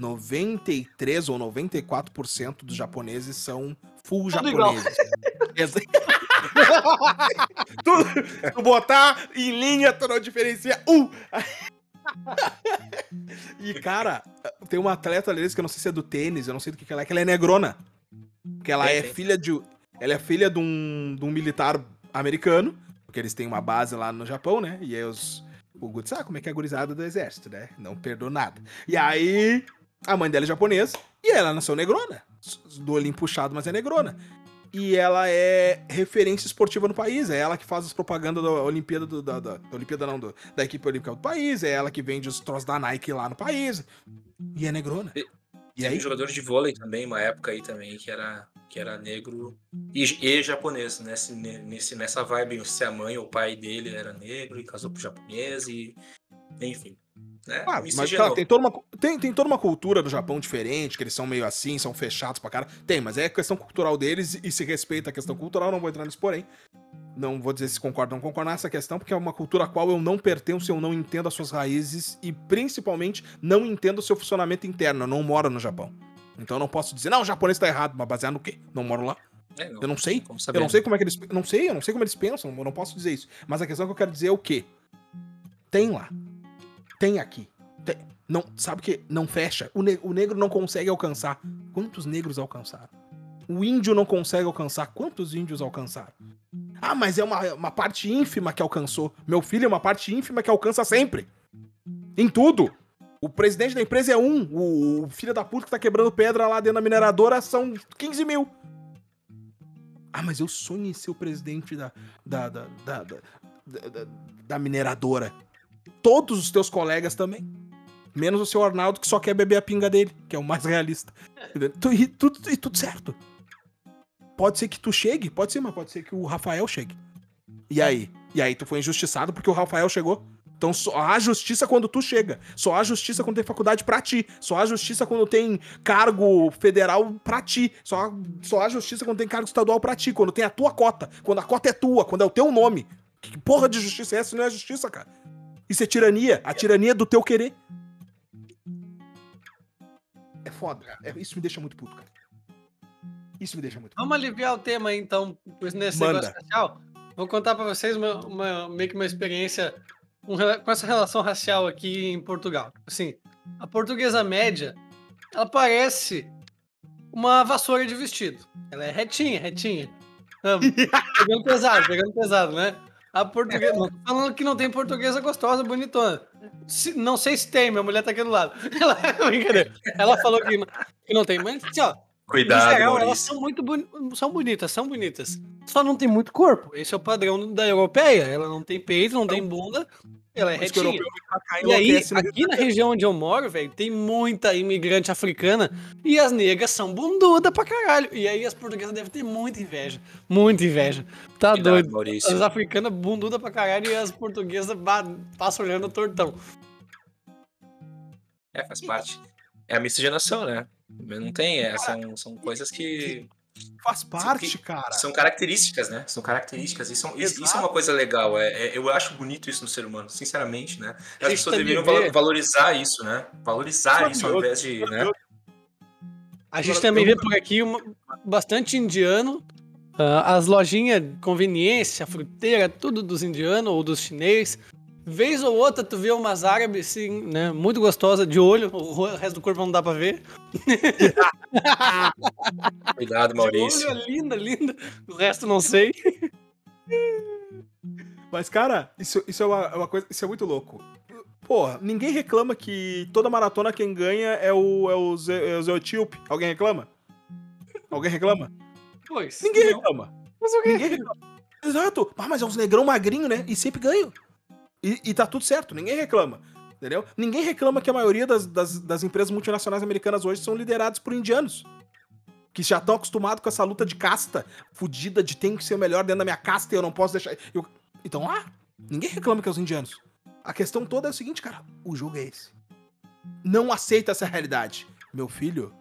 93 ou 94% dos japoneses são full Tudo japoneses. tu, tu botar em linha, tu não diferencia uh! e, cara, tem uma atleta ali que eu não sei se é do tênis, eu não sei do que, que ela é, que ela é negrona. Que ela é, filha de. Ela é filha de um, de um militar americano, porque eles têm uma base lá no Japão, né? E aí os. O Guts sabe como é que é a gurizada do exército, né? Não perdoa nada. E aí, a mãe dela é japonesa e ela nasceu negrona. Do olhinho puxado, mas é negrona. E ela é referência esportiva no país. É ela que faz as propagandas da Olimpíada do, da, da, da, Olimpíada não, do, da equipe olímpica do país. É ela que vende os troços da Nike lá no país. E é negrona. E, e aí? um jogador de vôlei também, uma época aí também, que era, que era negro e, e japonês, nesse, nesse, nessa vibe. Se a mãe ou o pai dele era negro e casou com japonês e. Enfim. Né? Ah, mas cara, tem toda, uma, tem, tem toda uma cultura do Japão diferente, que eles são meio assim, são fechados pra cara. Tem, mas é questão cultural deles e se respeita a questão cultural, não vou entrar nisso, porém. Não vou dizer se concordo ou não concordo nessa questão, porque é uma cultura a qual eu não pertenço, eu não entendo as suas raízes e principalmente não entendo o seu funcionamento interno. Eu não moro no Japão. Então eu não posso dizer, não, o japonês tá errado, mas baseado no quê? Não moro lá. É, não, eu não sei. Eu não sei como é que eles. Não sei, eu não sei como eles pensam, eu não posso dizer isso. Mas a questão que eu quero dizer é o quê? Tem lá tem aqui. Tem. Não, sabe que não fecha. O, ne o negro não consegue alcançar. Quantos negros alcançaram? O índio não consegue alcançar. Quantos índios alcançaram? Ah, mas é uma, uma parte ínfima que alcançou. Meu filho é uma parte ínfima que alcança sempre. Em tudo. O presidente da empresa é um. O, filho da puta que tá quebrando pedra lá dentro da mineradora são 15 mil. Ah, mas eu sonho em ser o presidente da, da, da, da, da, da, todos os teus colegas também. Menos o seu Arnaldo, que só quer beber a pinga dele, que é o mais realista. E tudo, e tudo certo. Pode ser que tu chegue, pode ser, mas pode ser que o Rafael chegue. E aí? E aí tu foi injustiçado porque o Rafael chegou. Então só há justiça quando tu chega. Só há justiça quando tem faculdade pra ti. Só há justiça quando tem cargo federal pra ti. Só há, só há justiça quando tem cargo estadual pra ti. Quando tem a tua cota. Quando a cota é tua. Quando é o teu nome. Que porra de justiça é essa? Não é justiça, cara. Isso é tirania. A tirania do teu querer. É foda. É, isso me deixa muito puto, cara. Isso me deixa muito puto. Vamos aliviar o tema aí, então, nesse Manda. negócio racial. Vou contar para vocês uma, uma, meio que uma experiência um, com essa relação racial aqui em Portugal. Assim, a portuguesa média, ela parece uma vassoura de vestido. Ela é retinha, retinha. pegando pesado, pegando pesado, né? A portuguesa. Falando que não tem portuguesa gostosa, bonitona. Se, não sei se tem, minha mulher tá aqui do lado. Ela, ela falou que não, que não tem, mas assim, ó. Cuidado, geral, elas são muito boni são bonitas, são bonitas. Só não tem muito corpo. Esse é o padrão da europeia. Ela não tem peito, não tem bunda. Ela é retinha. E aí, aqui na região onde eu moro, velho, tem muita imigrante africana e as negras são bunduda pra caralho. E aí as portuguesas devem ter muita inveja. Muita inveja. Tá Cuidado, doido. As africanas bunduda pra caralho e as portuguesas passam olhando tortão. É, faz parte. É a miscigenação, né? Não tem, é, são, são coisas que Faz parte, cara. São características, né? São características. Isso, isso, isso é uma coisa legal. É, é, eu acho bonito isso no ser humano, sinceramente, né? As pessoas deveriam vê... valorizar isso, né? Valorizar isso ao invés de. Né? A gente também vê por aqui uma, bastante indiano. Uh, as lojinhas de conveniência, fruteira, tudo dos indianos ou dos chineses. Vez ou outra tu vê umas árabes, assim, né? Muito gostosa de olho, o resto do corpo não dá pra ver. Cuidado, Maurício. De olho, é linda, linda. O resto não sei. Mas, cara, isso, isso é uma, é uma coisa. Isso é muito louco. Porra, ninguém reclama que toda maratona quem ganha é o, é o, Zé, é o Etíope. Alguém reclama? Alguém reclama? Pois. Ninguém não. reclama. Mas alguém ninguém reclama. Exato. Ah, mas é uns negrão magrinho, né? E sempre ganham. E, e tá tudo certo, ninguém reclama. Entendeu? Ninguém reclama que a maioria das, das, das empresas multinacionais americanas hoje são lideradas por indianos. Que já estão acostumados com essa luta de casta fudida de tem que ser o melhor dentro da minha casta e eu não posso deixar. Eu... Então, ah, ninguém reclama que é os indianos. A questão toda é o seguinte, cara, o jogo é esse. Não aceita essa realidade. Meu filho,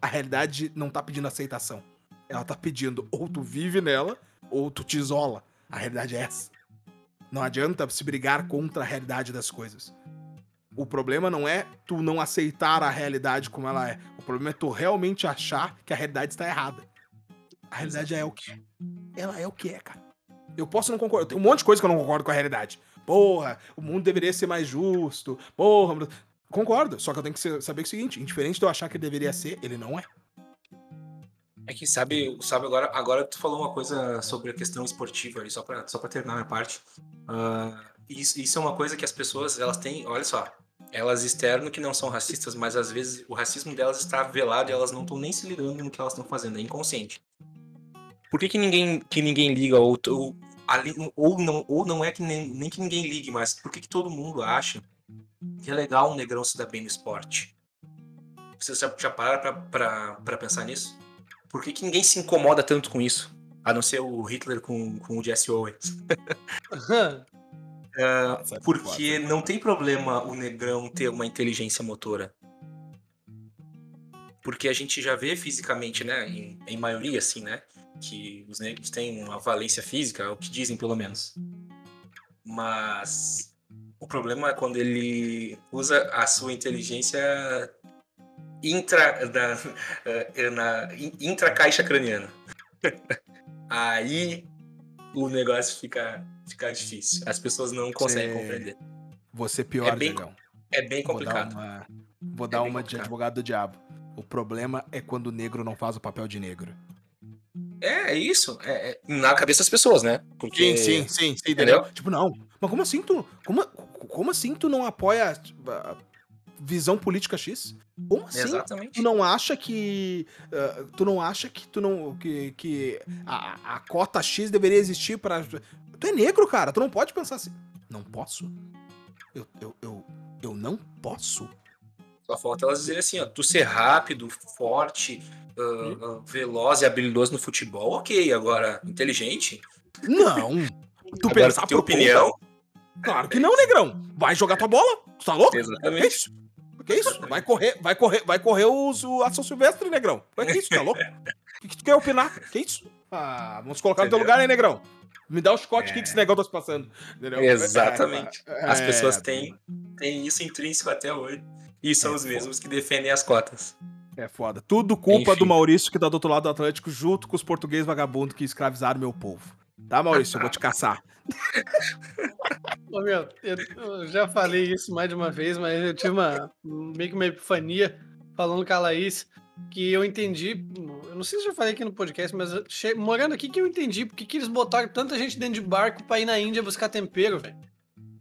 a realidade não tá pedindo aceitação. Ela tá pedindo ou tu vive nela ou tu te isola. A realidade é essa. Não adianta se brigar contra a realidade das coisas. O problema não é tu não aceitar a realidade como ela é. O problema é tu realmente achar que a realidade está errada. A realidade é o que é. Ela é o que é, cara. Eu posso não concordar. Tem um monte de coisa que eu não concordo com a realidade. Porra, o mundo deveria ser mais justo. Porra, concordo. Só que eu tenho que saber o seguinte: indiferente de eu achar que ele deveria ser, ele não é. É que sabe, sabe agora, agora tu falou uma coisa sobre a questão esportiva ali, só para só pra terminar a minha parte. Uh, isso, isso é uma coisa que as pessoas, elas têm, olha só, elas externo que não são racistas, mas às vezes o racismo delas está velado e elas não estão nem se ligando no que elas estão fazendo, é inconsciente. Por que, que ninguém que ninguém liga ou, ou, ou não ou não é que nem, nem que ninguém ligue, mas por que, que todo mundo acha que é legal um negrão se dar bem no esporte? Vocês já, já pararam para pensar nisso? Por que, que ninguém se incomoda tanto com isso? A não ser o Hitler com, com o Jesse Owens. uh, porque não tem problema o negrão ter uma inteligência motora. Porque a gente já vê fisicamente, né, em, em maioria, assim, né, que os negros têm uma valência física, é o que dizem pelo menos. Mas o problema é quando ele usa a sua inteligência intra, da, eh, na, intra caixa craniana. Aí o negócio fica, fica difícil. As pessoas não conseguem Você... compreender. Você pior, é bem, É bem complicado. Vou dar uma, vou dar é uma de advogado do diabo. O problema é quando o negro não faz o papel de negro. É, é isso. É, é, na cabeça das pessoas, né? Porque... Sim, sim, sim, sim, entendeu? Tipo, não. Mas como assim tu. Como, como assim tu não apoia visão política X? Como assim? Exatamente. Tu não acha que. Uh, tu não acha que tu não. que, que a, a cota X deveria existir para Tu é negro, cara. Tu não pode pensar assim. Não posso? Eu, eu, eu, eu não posso? Só falta elas dizerem assim, ó, tu ser rápido, forte, uh, uh, veloz e habilidoso no futebol, ok. Agora, inteligente? Não. Tu agora, pensar por opinião? Claro que não, negrão. Vai jogar tua bola. Tu tá louco? Exatamente. É isso? Que isso? Vai correr, vai correr, vai correr o, o Ação Silvestre, negrão. Que isso, tá louco? O que, que, tu quer opinar? Que isso? Ah, vamos colocar Entendeu? no teu lugar, né, negrão? Me dá o chicote é. que esse negócio tá se passando. Entendeu? Exatamente. É, as pessoas têm, têm isso intrínseco até hoje. E são é, os mesmos que defendem as cotas. É foda. Tudo culpa Enfim. do Maurício que tá do outro lado do Atlântico, junto com os portugueses vagabundos que escravizaram meu povo. Tá, Maurício? Eu vou te caçar. Ô, meu, eu, eu, já falei isso mais de uma vez, mas eu tive uma meio que uma epifania falando com a Laís que eu entendi. Eu não sei se já falei aqui no podcast, mas che... morando aqui que eu entendi porque que eles botaram tanta gente dentro de barco pra ir na Índia buscar tempero, velho.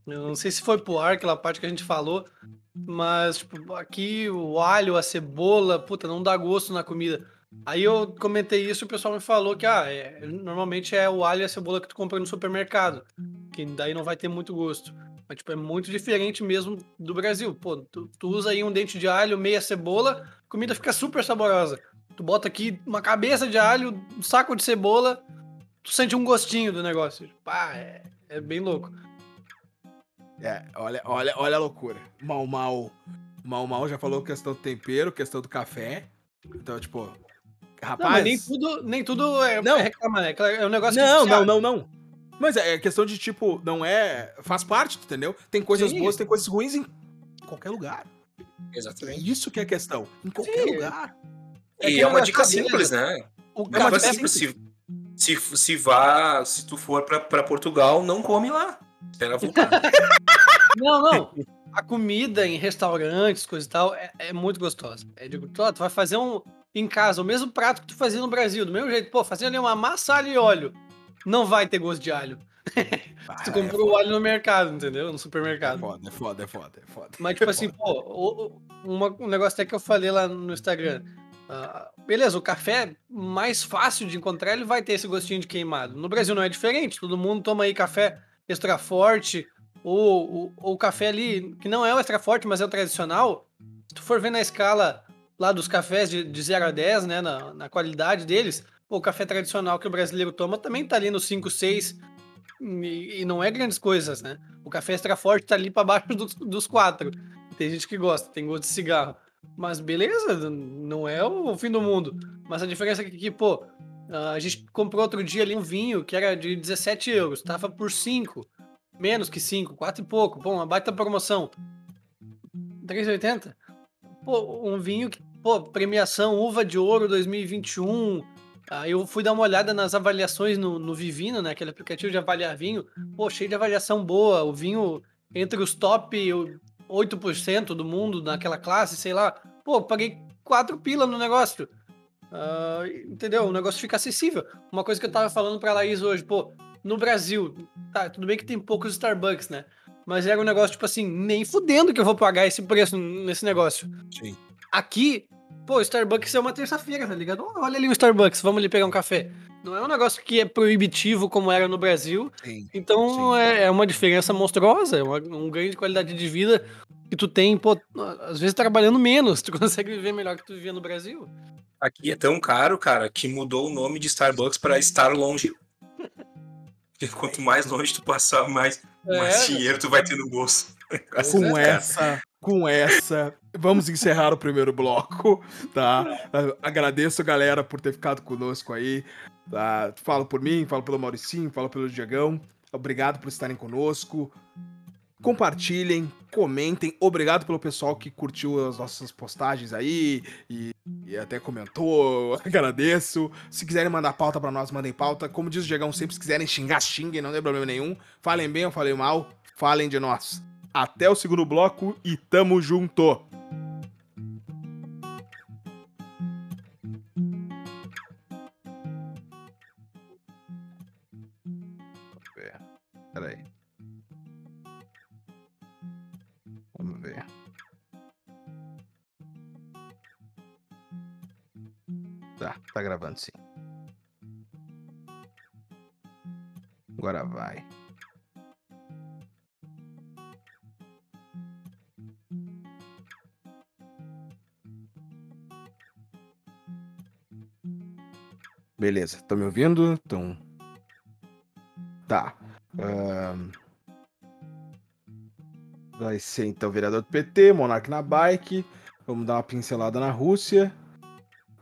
Eu não sei se foi pro ar, aquela parte que a gente falou, mas tipo, aqui o alho, a cebola, puta, não dá gosto na comida. Aí eu comentei isso e o pessoal me falou que ah, é, normalmente é o alho e a cebola que tu compra no supermercado, que daí não vai ter muito gosto. Mas tipo, é muito diferente mesmo do Brasil. Pô, tu, tu usa aí um dente de alho, meia cebola, a comida fica super saborosa. Tu bota aqui uma cabeça de alho, um saco de cebola, tu sente um gostinho do negócio. Ah, é, é bem louco. É, olha, olha, olha a loucura. Mal Mal. Mal Mal já falou questão do tempero, questão do café. Então, tipo, Rapaz. Não, mas nem tudo, nem tudo é, Não. é reclamar, né? É um negócio Não, que. não, não, não. Mas é questão de, tipo, não é. Faz parte, entendeu? Tem coisas Sim. boas, tem coisas ruins em qualquer lugar. É Exatamente. isso que é a questão. Em qualquer Sim. lugar. É E que é uma dica simples, né? O É uma dica simples. Se, se, se vá, se tu for pra, pra Portugal, não come lá. Espera voltar. Não, não. A comida em restaurantes, coisa e tal, é, é muito gostosa. É de, tu, tu vai fazer um em casa, o mesmo prato que tu fazia no Brasil, do mesmo jeito. Pô, fazendo ali uma massa alho e óleo. Não vai ter gosto de alho. Tu Ah, comprou o alho no mercado, entendeu? No é supermercado. foda, é foda, é foda, é foda. Mas, tipo assim, pô, o- o- uma- um negócio até que eu falei lá no Instagram. Ah, beleza, o café mais fácil de encontrar, ele vai ter esse gostinho de queimado. No Brasil não é diferente. Todo mundo toma aí café extra forte, ou, ou café ali, que não é o extra forte, mas é o tradicional. Se tu for ver na escala lá dos cafés de, de 0 a 10, né, na, na qualidade deles, pô, o café tradicional que o brasileiro toma também tá ali no 5, 6, e, e não é grandes coisas, né? O café extra forte tá ali pra baixo dos, dos quatro. Tem gente que gosta, tem gosto de cigarro. Mas beleza, não é o fim do mundo. Mas a diferença é que, que, pô, a gente comprou outro dia ali um vinho que era de 17 euros, tava por 5. Menos que 5, 4 e pouco. Pô, uma baita promoção. 3,80? Pô, um vinho que, pô, premiação Uva de Ouro 2021. Aí eu fui dar uma olhada nas avaliações no, no Vivino, né? Aquele aplicativo de avaliar vinho. Pô, cheio de avaliação boa. O vinho entre os top 8% do mundo naquela classe, sei lá. Pô, paguei 4 pila no negócio. Ah, entendeu? O negócio fica acessível. Uma coisa que eu tava falando pra Laís hoje, pô, no Brasil, tá, tudo bem que tem poucos Starbucks, né? Mas era um negócio, tipo assim, nem fudendo que eu vou pagar esse preço nesse negócio. Sim. Aqui, pô, Starbucks é uma terça-feira, tá ligado? Olha ali o Starbucks, vamos ali pegar um café. Não é um negócio que é proibitivo como era no Brasil. Sim. Então Sim. é, é uma diferença monstruosa, é uma- um ganho de qualidade de vida que tu tem, pô, às vezes trabalhando menos, tu consegue viver melhor que tu vivia no Brasil. Aqui é tão caro, cara, que mudou o nome de Starbucks pra estar longe. Porque quanto mais longe tu passar, mais, mais É. dinheiro tu vai ter no bolso. Com essa, com essa, vamos encerrar o primeiro bloco, tá? Agradeço, galera, por ter ficado conosco aí. Tá? Falo por mim, falo pelo Mauricinho, falo pelo Diegão. Obrigado por estarem conosco. Compartilhem, comentem. Obrigado pelo pessoal que curtiu as nossas postagens aí e, e até comentou. Agradeço. Se quiserem mandar pauta pra nós, mandem pauta. Como diz o Diegão, sempre se quiserem xingar, xinguem, não tem problema nenhum. Falem bem ou falem mal, falem de nós. Até o segundo bloco e tamo junto. Peraí. Vamos ver. Tá, tá gravando sim. Agora vai. Beleza, estão me ouvindo? Então. Tá. Vai ser então vereador do PT, Monark na bike. Vamos dar uma pincelada na Rússia.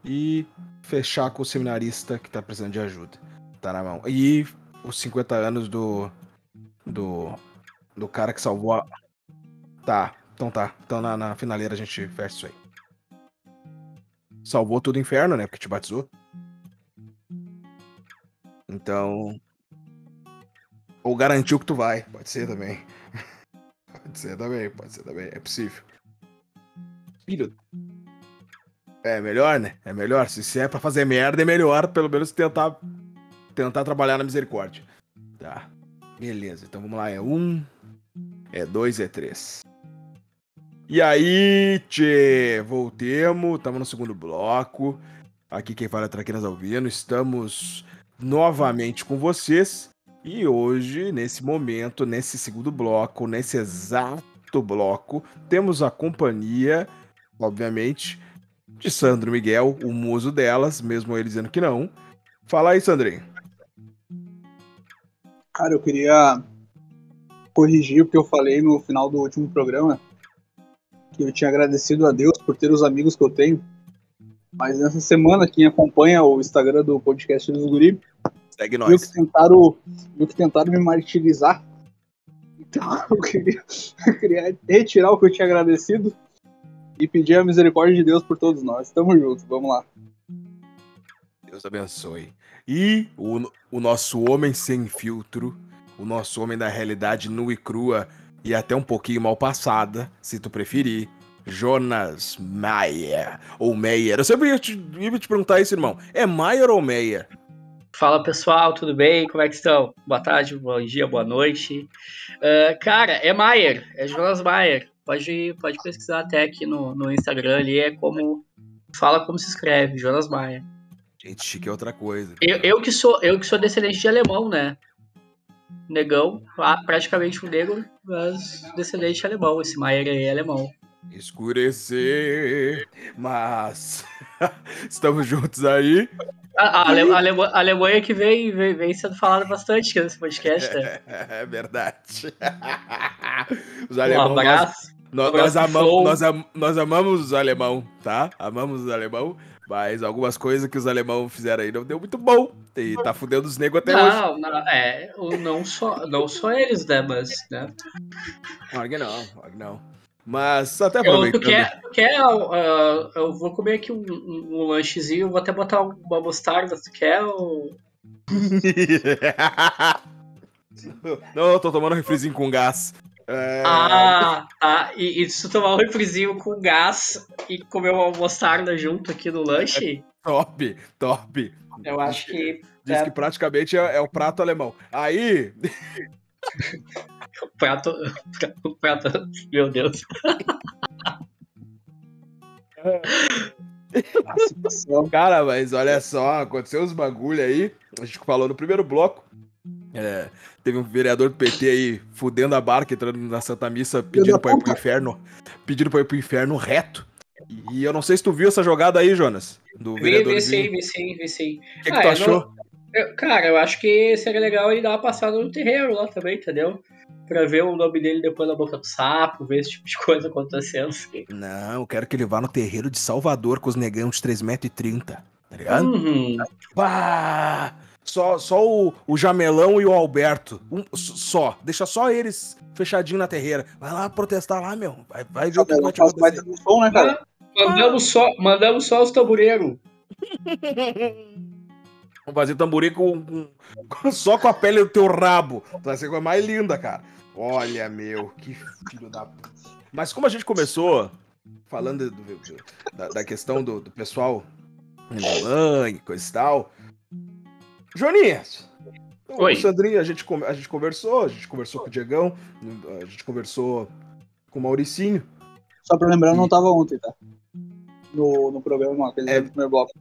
E fechar com o seminarista que tá precisando de ajuda. Tá na mão. E os 50 anos do. Do. Do cara que salvou a. Tá, então tá. Então na, na finaleira a gente fecha isso aí. Salvou todo o inferno, né? Porque te batizou. Então. Ou garantiu que tu vai. Pode ser também. Pode ser também, pode ser também. É possível. Filho. É melhor, né? É melhor. Se, se é pra fazer merda, é melhor pelo menos tentar. Tentar trabalhar na misericórdia. Tá. Beleza. Então vamos lá. É um. É dois, é três. E aí, tchê, voltemos, estamos no segundo bloco. Aqui quem fala é Traquinas Alvino, estamos novamente com vocês. E hoje, nesse momento, nesse segundo bloco, nesse exato bloco, temos a companhia, obviamente, de Sandro Miguel, o muso delas, mesmo ele dizendo que não. Fala aí, Sandrinho. Cara, eu queria corrigir o que eu falei no final do último programa, que eu tinha agradecido a Deus por ter os amigos que eu tenho. Mas nessa semana, quem acompanha o Instagram do podcast dos Guri, Segue nós. que tentaram, viu que tentaram me martirizar. Então eu queria, eu queria retirar o que eu tinha agradecido e pedir a misericórdia de Deus por todos nós. Tamo junto, vamos lá. Deus abençoe. E o, o nosso homem sem filtro, o nosso homem da realidade nua e crua e até um pouquinho mal passada, se tu preferir, Jonas Mayer. Ou Meyer. Eu sempre ia te, ia te perguntar isso, irmão. É Mayer ou Meyer? Fala pessoal, tudo bem? Como é que estão? Boa tarde, bom dia, boa noite. Ah, cara, é Maier, é Jonas Maier. Pode, pode pesquisar até aqui no, no Instagram ali, é como. Fala como se escreve, Jonas Maier. Gente, chique é outra coisa. Eu, eu, que sou, eu que sou descendente de alemão, né? Negão, praticamente um negro, mas descendente de alemão. Esse Maier aí é alemão. Escurecer, mas estamos juntos aí. A, a, Ale- a Alema- a Alemanha que vem, vem, vem sendo falada bastante aqui nesse podcast, né? É, verdade. Os Um alemão, nós, abraço. nós, abraço nós pro amamos, nós, am- nós amamos os alemão, tá? Amamos os alemão, mas algumas coisas que os alemão fizeram aí não deu muito bom. E tá fudendo os negros até hoje. Não, não, é, não só, não só eles, né? Mas, né? Que não, que não. Mas até Eu, tu aproveitando. quer, tu quer ah, eu vou comer aqui um, um- lanchezinho, vou até botar uma mostarda, tu quer? Ou... não, eu tô tomando um refrizinho com gás. É, Ah, tá. E, e se tu tomar um refrizinho com gás e comer uma mostarda junto aqui no lanche, Top, top. eu acho que Diz É. que praticamente é, é o prato alemão. Aí, o prato. O prato. Meu Deus. Cara, mas olha só, aconteceu uns bagulho aí. A gente falou no primeiro bloco. É, teve um vereador do PT aí fudendo a barca, entrando na Santa Missa, pedindo pra ir pro inferno. Pedindo pra ir pro inferno reto. E eu não sei se tu viu essa jogada aí, Jonas. Do Vi, vi sim, vi sim, vi sim. O que, que Ah, tu achou? Eu- cara, eu acho que seria legal ele dar uma passada no terreiro lá também, entendeu? Pra ver o nome dele depois na boca do sapo, ver esse tipo de coisa acontecendo. Não, eu quero que ele vá no terreiro de Salvador com os negão de 3,30m, tá ligado? Uhum. Pá! Só, só o, o Jamelão e o Alberto. Um- só. Deixa só eles fechadinho na terreira. Vai lá protestar lá, meu. Vai, vai ver o que vai te acontecer. som, né, cara? Mandamos só, mandamos só os tamboreiros. Vamos fazer tamborim com, com- só com a pele do teu rabo. Vai ser a coisa mais linda, cara. Olha, meu, que filho da. p- Mas como a gente começou falando do- do- da, da questão do, do pessoal alemã e coisa e tal. Joninhas! Oi. O Sandrinho, a gente, a gente conversou, a gente conversou com o Diegão, a gente conversou com o Mauricinho. Só pra lembrar, eu não tava ontem, tá? No, no programa, aquele É. primeiro bloco.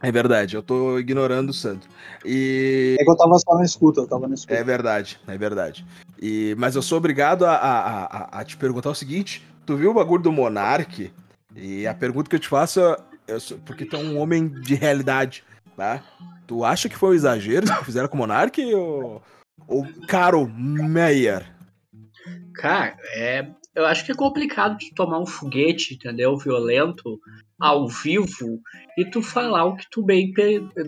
É verdade, eu tô ignorando o Sandro. E. É que eu tava só na escuta, eu tava na escuta. É verdade, é verdade. E, mas eu sou obrigado a, a, a- a te perguntar o seguinte: tu viu o bagulho do Monark? E a pergunta que eu te faço é: sou- porque tu é um homem de realidade, tá? Tu acha que foi um exagero que fizeram com o Monark ou, ou Caro Meyer? Cara, é, eu acho que é complicado tu tomar um foguete, entendeu? Violento, ao vivo, e tu falar o que tu bem,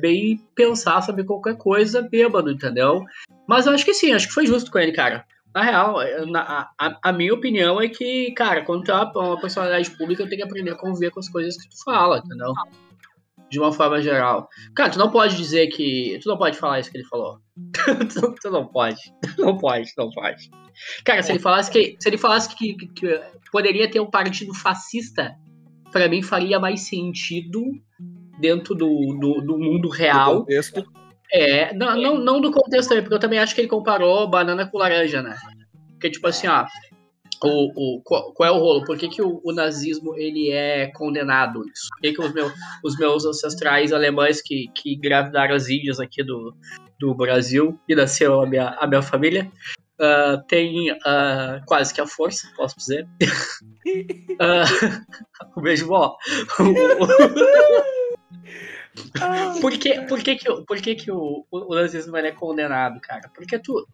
bem pensar sobre qualquer coisa bêbado, entendeu? Mas eu acho que sim, acho que foi justo com ele, cara. Na real, na- a, a minha opinião é que, cara, quando tu é uma, uma personalidade pública, tem que aprender a conviver com as coisas que tu fala, entendeu? De uma forma geral. Cara, tu não pode dizer que. Tu não pode falar isso que ele falou. tu, tu não pode. Não pode, não pode. Cara, se ele falasse que. Se ele falasse que, que- que poderia ter um partido fascista, pra mim faria mais sentido dentro do, do, do mundo real. contexto. É, não, não, não do contexto também, porque eu também acho que ele comparou banana com laranja, né? Porque, tipo assim, ó. O, o, qual, qual é o rolo? Por que, que o, o nazismo ele é condenado? Isso? Por que, que os, meu, os meus ancestrais alemães que, que engravidaram as índias aqui do, do Brasil e nasceu a minha, a minha família ah, têm ah, quase que a força, posso dizer? Ah, o mesmo, ó. Por que, por que, que, por que, que o, o nazismo é condenado, cara? Porque tu,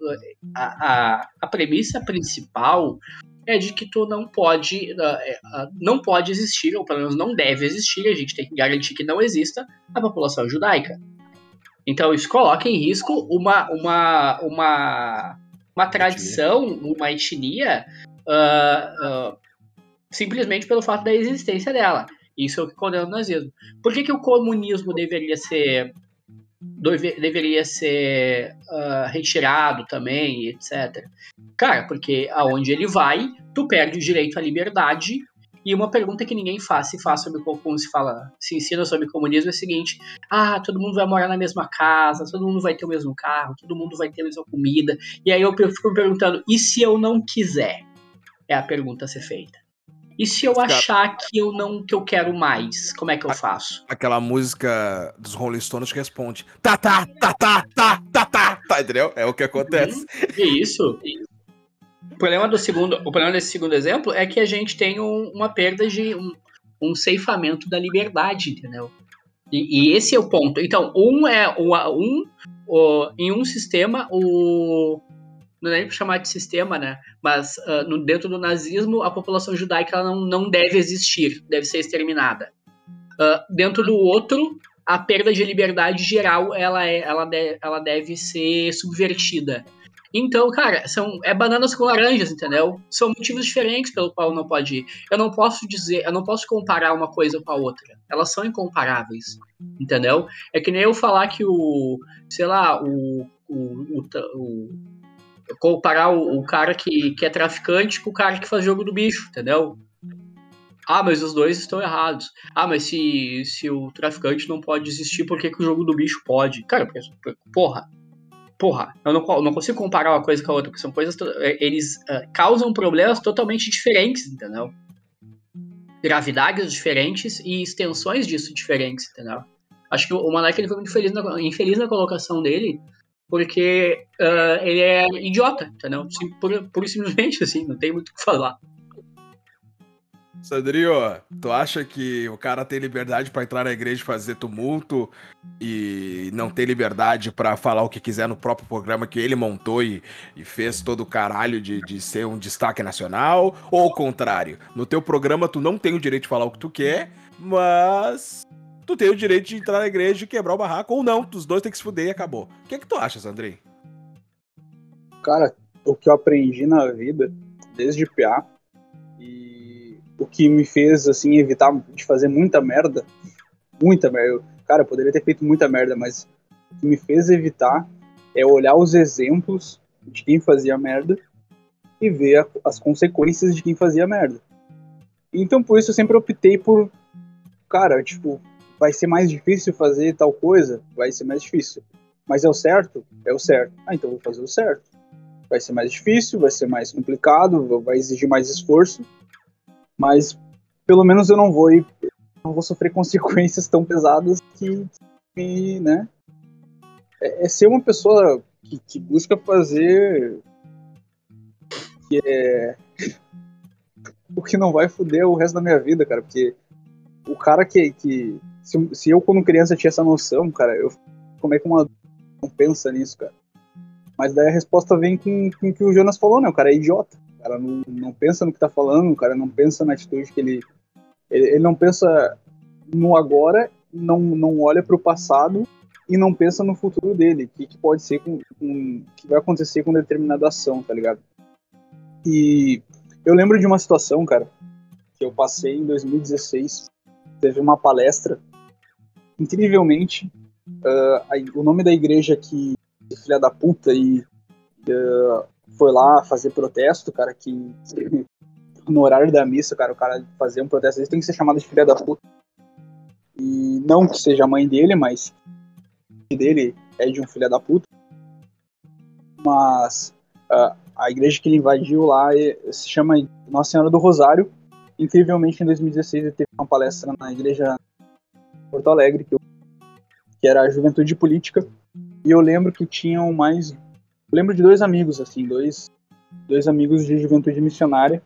a, a, a premissa principal é de que tu não pode é, não pode existir, ou pelo menos não deve existir, a gente tem que garantir que não exista a população judaica. Então isso coloca em risco uma, uma, uma, uma tradição, uma etnia, uh, uh, simplesmente pelo fato da existência dela. Isso é o que condena o nazismo. Por que, que o comunismo deveria ser deveria ser uh, retirado também, etc. Cara, porque aonde ele vai, tu perde o direito à liberdade. E uma pergunta que ninguém faz, se faz sobre como se fala, se ensina sobre comunismo é o seguinte: ah, todo mundo vai morar na mesma casa, todo mundo vai ter o mesmo carro, todo mundo vai ter a mesma comida. E aí eu fico perguntando: e se eu não quiser? É a pergunta a ser feita. E se eu achar que eu não que eu quero mais, como é que eu faço? Aquela música dos Rolling Stones que responde: tá tá tá tá tá tá tá, tá entendeu? É o que acontece. Uhum. Isso. O problema do segundo, o problema desse segundo exemplo é que a gente tem um, uma perda de um, um ceifamento da liberdade, entendeu? E, e, esse é o ponto. Então, um é o um, o, em um sistema o não é nem para chamar de sistema, né? Mas uh, no, dentro do nazismo, a população judaica não, não deve existir, deve ser exterminada. Uh, dentro do outro, a perda de liberdade geral ela, é, ela, de, ela deve ser subvertida. Então, cara, são é bananas com laranjas, entendeu? São motivos diferentes pelo qual não pode ir. Eu não posso dizer, eu não posso comparar uma coisa com a outra. Elas são incomparáveis, entendeu? É que nem eu falar que o, sei lá, o, o, o, o comparar o, o, cara que, que é traficante com o cara que faz jogo do bicho, entendeu? Ah, mas os dois estão errados. Ah, mas se, se o traficante não pode existir, por que, que o jogo do bicho pode? Cara, porra, porra, eu não, não consigo comparar uma coisa com a outra, porque são coisas. É, eles uh, causam problemas totalmente diferentes, entendeu? Gravidades diferentes e extensões disso diferentes, entendeu? Acho que o Monark ele foi muito feliz na, infeliz na colocação dele, porque uh, ele é idiota, entendeu? Sim, pura, pura e simplesmente, assim, não tem muito o que falar. Sandrinho, tu acha que o cara tem liberdade para entrar na igreja e fazer tumulto e não tem liberdade para falar o que quiser no próprio programa que ele montou e, e fez todo o caralho de, de ser um destaque nacional? Ou o contrário? No teu programa tu não tem o direito de falar o que tu quer, mas tu tem o direito de entrar na igreja e quebrar o barraco, ou não, os dois tem que se fuder e acabou. O que é que tu acha, Sandrinho? Cara, o que eu aprendi na vida, desde e o que me fez, assim, evitar de fazer muita merda, muita merda, eu, cara, eu poderia ter feito muita merda, mas o que me fez evitar é olhar os exemplos de quem fazia merda e ver a, as consequências de quem fazia merda. Então, por isso, eu sempre optei por, cara, tipo, vai ser mais difícil fazer tal coisa? Vai ser mais difícil. Mas é o certo? É o certo. Ah, então vou fazer o certo. Vai ser mais difícil, vai ser mais complicado, vai exigir mais esforço, mas pelo menos eu não vou ir, não vou sofrer consequências tão pesadas que, que né? É, é ser uma pessoa que, que busca fazer que é o que não vai foder o resto da minha vida, cara, porque o cara que, que se, se eu, como criança, tinha essa noção, cara, eu como é que uma não pensa nisso, cara? Mas daí a resposta vem com, com o que o Jonas falou, né? O cara é idiota. Cara não, não pensa no que tá falando, o cara não pensa na atitude que ele. Ele, ele não pensa no agora, não, não olha para o passado e não pensa no futuro dele, o que, que, pode ser com, com que vai acontecer com determinada ação, tá ligado? E eu lembro de uma situação, cara, que eu passei em 2016. Teve uma palestra incrivelmente, uh, a, o nome da igreja que filha da puta e uh, foi lá fazer protesto, cara, que no horário da missa, cara, o cara fazer um protesto, ele tem que ser chamado de filha da puta. E não que seja a mãe dele, mas dele é de um filho da puta. Mas uh, a igreja que ele invadiu lá se chama Nossa Senhora do Rosário. Incrivelmente, em 2016, ele teve uma palestra na igreja Porto Alegre, que, eu, que era a Juventude Política, e eu lembro que tinham mais. Lembro de dois amigos, assim, dois, dois amigos de Juventude Missionária,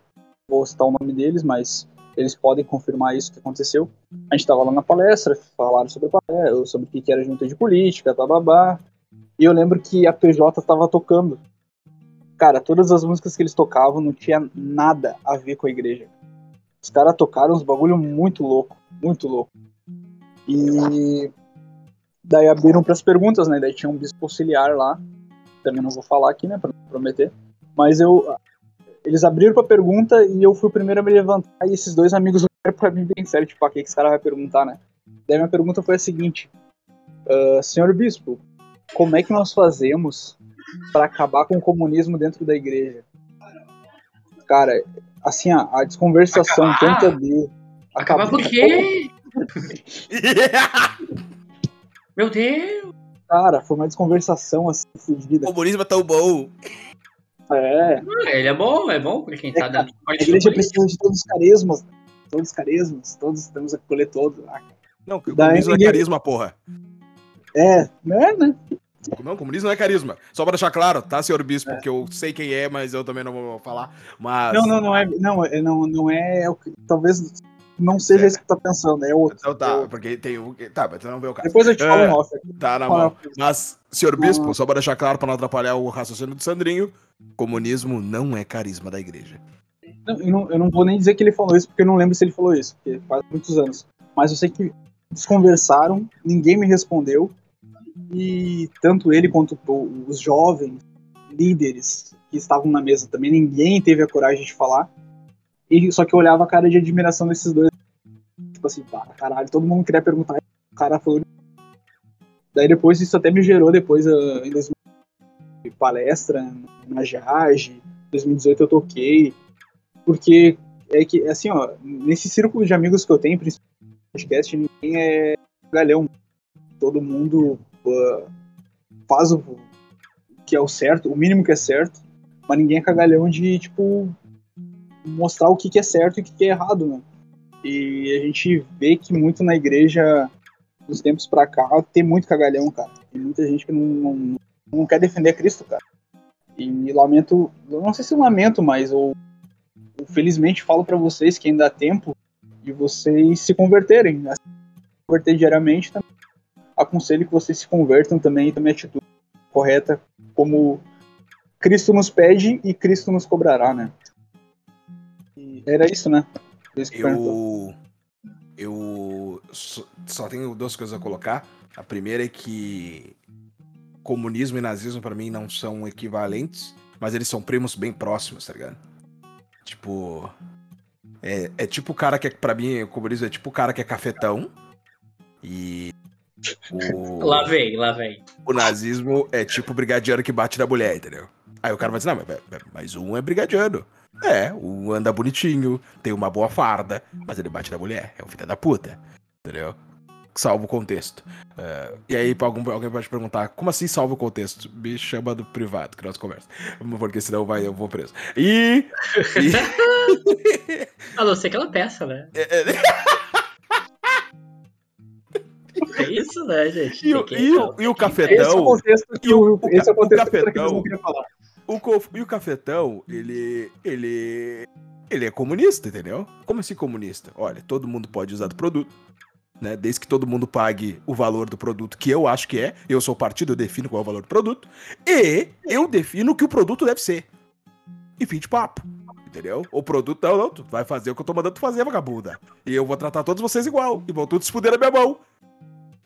vou citar o nome deles, mas eles podem confirmar isso que aconteceu. A gente estava lá na palestra, falaram sobre, sobre o que era junta de política, babá. E eu lembro que a PJ estava tocando. Cara, todas as músicas que eles tocavam não tinha nada a ver com a igreja. Os caras tocaram uns bagulho muito louco, muito louco. E daí abriram para as perguntas, né? Daí tinha um bispo auxiliar lá. Também não vou falar aqui, né, para não prometer. Mas eu eles abriram pra pergunta e eu fui o primeiro a me levantar e esses dois amigos olharam pra mim bem sério, tipo, a que esse cara vai perguntar, né? Daí minha pergunta foi a seguinte, uh, senhor bispo, como é que nós fazemos para acabar com o comunismo dentro da igreja? Cara, assim, a, a desconversação acabar? tenta de... Acabar por quê? Meu Deus! Cara, foi uma desconversação assim, fugida. O comunismo é tão bom. É, Ah, Ele é bom, é bom pra quem tá dando a igreja precisa de todos os carismas. Todos os carismas, todos temos que colher todo. Ah, Não, o Daí comunismo não é ninguém- carisma, porra. É, né, né? Não, comunismo não é carisma. Só pra deixar claro, tá, senhor bispo? Que eu sei quem é, mas eu também não vou falar. Mas. Não, não, não é. Não, é- não, não é. o que- Talvez não seja É. isso que tu tá pensando, é outro. Então é tá, outro. porque tem um. Tá, mas tu não vê o caso. Depois eu te falo É. em off aqui. Tá na mão. Mas, senhor bispo, só pra deixar claro, pra não atrapalhar o raciocínio do Sandrinho, comunismo não é carisma da igreja. Não, eu, não, eu não vou nem dizer que ele falou isso, porque eu não lembro se ele falou isso, porque faz muitos anos. Mas eu sei que eles conversaram, ninguém me respondeu, e tanto ele quanto os jovens líderes que estavam na mesa também, ninguém teve a coragem de falar. E só que eu olhava a cara de admiração desses dois. Tipo assim, pá, caralho, todo mundo queria perguntar. O cara falou. Daí depois isso até me gerou depois ah, em 2000 palestra na JAGE, 2018 eu toquei. Porque é que, assim, ó, nesse círculo de amigos que eu tenho, principalmente no podcast, ninguém é galhão. Todo mundo ah, faz o que é o certo, o mínimo que é certo, mas ninguém é cagalhão de, tipo, mostrar o que, que é certo e o que, que é errado, né? E a gente vê que muito na igreja, dos tempos pra cá, tem muito cagalhão, cara. Tem muita gente que não, não, não quer defender Cristo, cara. E lamento, não sei se lamento, mas eu felizmente falo pra vocês que ainda há tempo de vocês se converterem. Assim, se converter diariamente, também. aconselho que vocês se convertam também e tomem atitude correta, como Cristo nos pede e Cristo nos cobrará, né? E era isso, né? Eu. Eu só, só tenho duas coisas a colocar. A primeira é que comunismo e nazismo pra mim não são equivalentes, mas eles são primos bem próximos, tá ligado? Tipo. É, é tipo o cara que é, pra mim, o comunismo é tipo o cara que é cafetão. E. O, Lá vem, lá vem. o nazismo é tipo o brigadiano que bate na mulher, entendeu? Aí o cara vai dizer, não, mas, mas um é brigadiano. É, um anda bonitinho, tem uma boa farda, mas ele bate na mulher, é um filho da puta. Entendeu? Salva o contexto. É, e aí pra algum, alguém pode perguntar, como assim salva o contexto? Me chama do privado, que nós conversa. Porque senão vai, eu vou preso. E. e A não ser que ela peça, né? é, é, É isso, né, gente? e, o- que- e o, e o Esse é o cafetão. contexto que o- o, esse é o o contexto que cafetão- eu não queria falar. O, e o cafetão, ele. ele. ele é comunista, entendeu? Como assim comunista? Olha, todo mundo pode usar do produto. Né, desde que todo mundo pague o valor do produto que eu acho que é. Eu sou partido, eu defino qual é o valor do produto. E eu defino o que o produto deve ser. E fim de papo. Entendeu? O produto, não, não, tu vai fazer o que eu tô mandando tu fazer, vagabunda. E eu vou tratar todos vocês igual. E vão todos se fuder na minha mão.